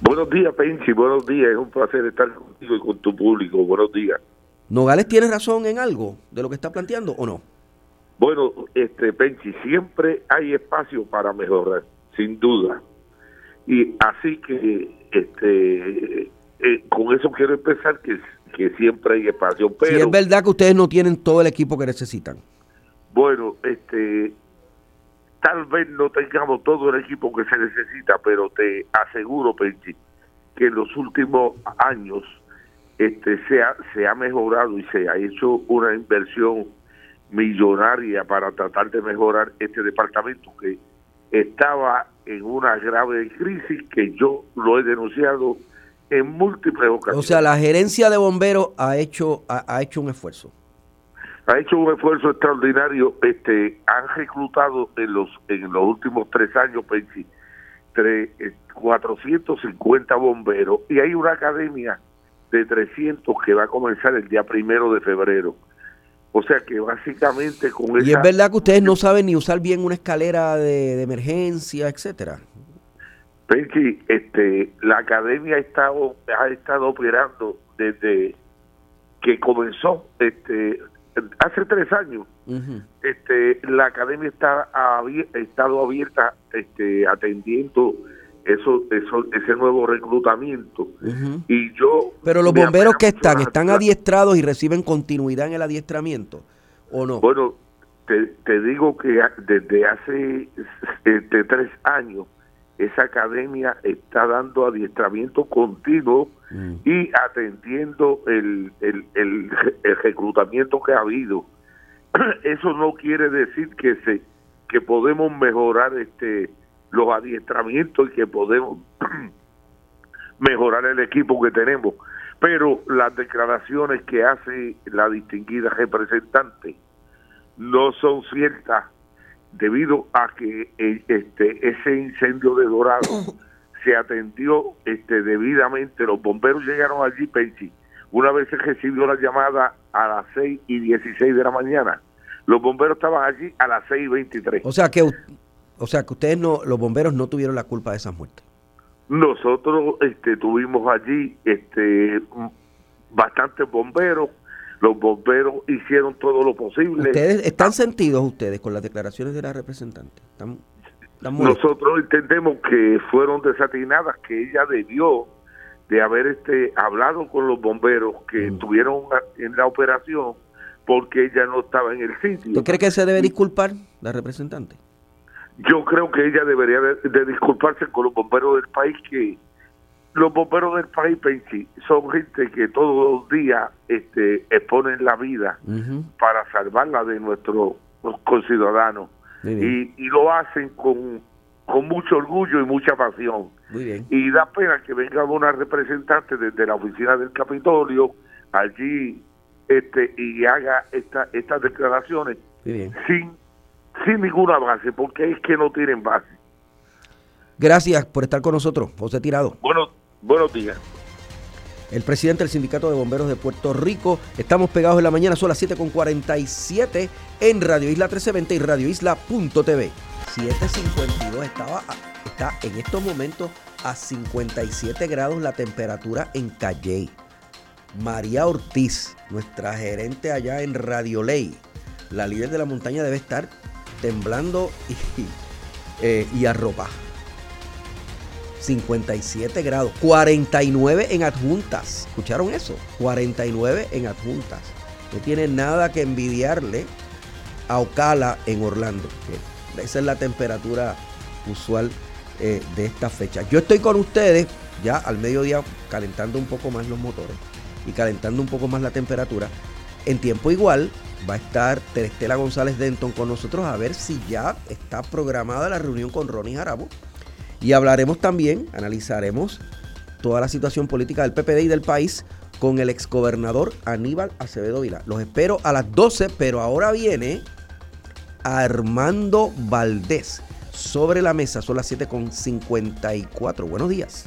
Buenos días, Penchi. Buenos días. Es un placer estar contigo y con tu público. Buenos días. ¿Nogales tiene razón en algo de lo que está planteando o no? Bueno, este Penchi, siempre hay espacio para mejorar, sin duda. Y así que este eh, con eso quiero empezar que, que siempre hay espacio. Pero, es verdad que ustedes no tienen todo el equipo que necesitan. Bueno, este Tal vez no tengamos todo el equipo que se necesita, pero te aseguro, Penchi, que en los últimos años este se ha, se ha mejorado y se ha hecho una inversión millonaria para tratar de mejorar este departamento que estaba en una grave crisis que yo lo he denunciado en múltiples ocasiones. O sea, la gerencia de bomberos ha hecho ha hecho un esfuerzo ha hecho un esfuerzo extraordinario. Este, han reclutado en los en los últimos tres años, Pensi, 450 bomberos y hay una academia de 300 que va a comenzar el día primero de febrero. O sea que básicamente con Y es verdad que ustedes no saben ni usar bien una escalera de, emergencia, etcétera. Pensi, este, la academia ha estado, ha estado operando desde que comenzó este hace tres años este la academia está ha estado abierta este atendiendo eso, eso ese nuevo reclutamiento. Y yo pero los bomberos que están están adiestrados y reciben continuidad en el adiestramiento o no bueno te, te digo que desde hace este, tres años esa academia está dando adiestramiento continuo mm. y atendiendo el, el, el, reclutamiento que ha habido. [clears throat] Eso no quiere decir que se que podemos mejorar este los adiestramientos y que podemos [clears throat] mejorar el equipo que tenemos, pero las declaraciones que hace la distinguida representante no son ciertas debido a que eh, este ese incendio de Dorado [coughs] se atendió este debidamente, los bomberos llegaron allí, Penchi, una vez se recibió la llamada a las 6 y 16 de la mañana, los bomberos estaban allí a las 6 y 23. O sea que, o sea que ustedes no, los bomberos no tuvieron la culpa de esas muertes. Nosotros este, tuvimos allí este, bastantes bomberos, los bomberos hicieron todo lo posible. ¿Ustedes están sentidos ustedes con las declaraciones de la representante? nosotros entendemos que fueron desatinadas, que ella debió de haber este hablado con los bomberos que estuvieron en la operación porque ella no estaba en el sitio. ¿Tú crees que se debe disculpar la representante? Yo creo que ella debería de, disculparse con los bomberos del país que los bomberos del país son gente que todos los días este, exponen la vida para salvarla de nuestros conciudadanos y, y, lo hacen con, con mucho orgullo y mucha pasión. Y da pena que venga una representante desde la oficina del Capitolio allí este y haga esta, estas declaraciones sin sin ninguna base, porque es que no tienen base. Gracias por estar con nosotros, José Tirado. Bueno, buenos días. El presidente del Sindicato de Bomberos de Puerto Rico. Estamos pegados en la mañana, son las 7.47 en Radio Isla 1320 y Radio Isla.tv. 7.52 estaba, está en estos momentos a 57 grados la temperatura en Calley. María Ortiz, nuestra gerente allá en Radio Ley, la líder de la montaña debe estar temblando y, [laughs] eh, y arropa. 57 grados, 49 en adjuntas. ¿Escucharon eso? 49 en adjuntas. No tiene nada que envidiarle a Ocala en Orlando. Esa es la temperatura usual eh, de esta fecha. Yo estoy con ustedes ya al mediodía calentando un poco más los motores y calentando un poco más la temperatura. En tiempo igual va a estar Terestela González Denton con nosotros a ver si ya está programada la reunión con Ronnie Jarabo. Y hablaremos también, analizaremos toda la situación política del PPD y del país con el exgobernador Aníbal Acevedo Vila. Los espero a las 12, pero ahora viene Armando Valdés sobre la mesa. Son las 7.54. Buenos días.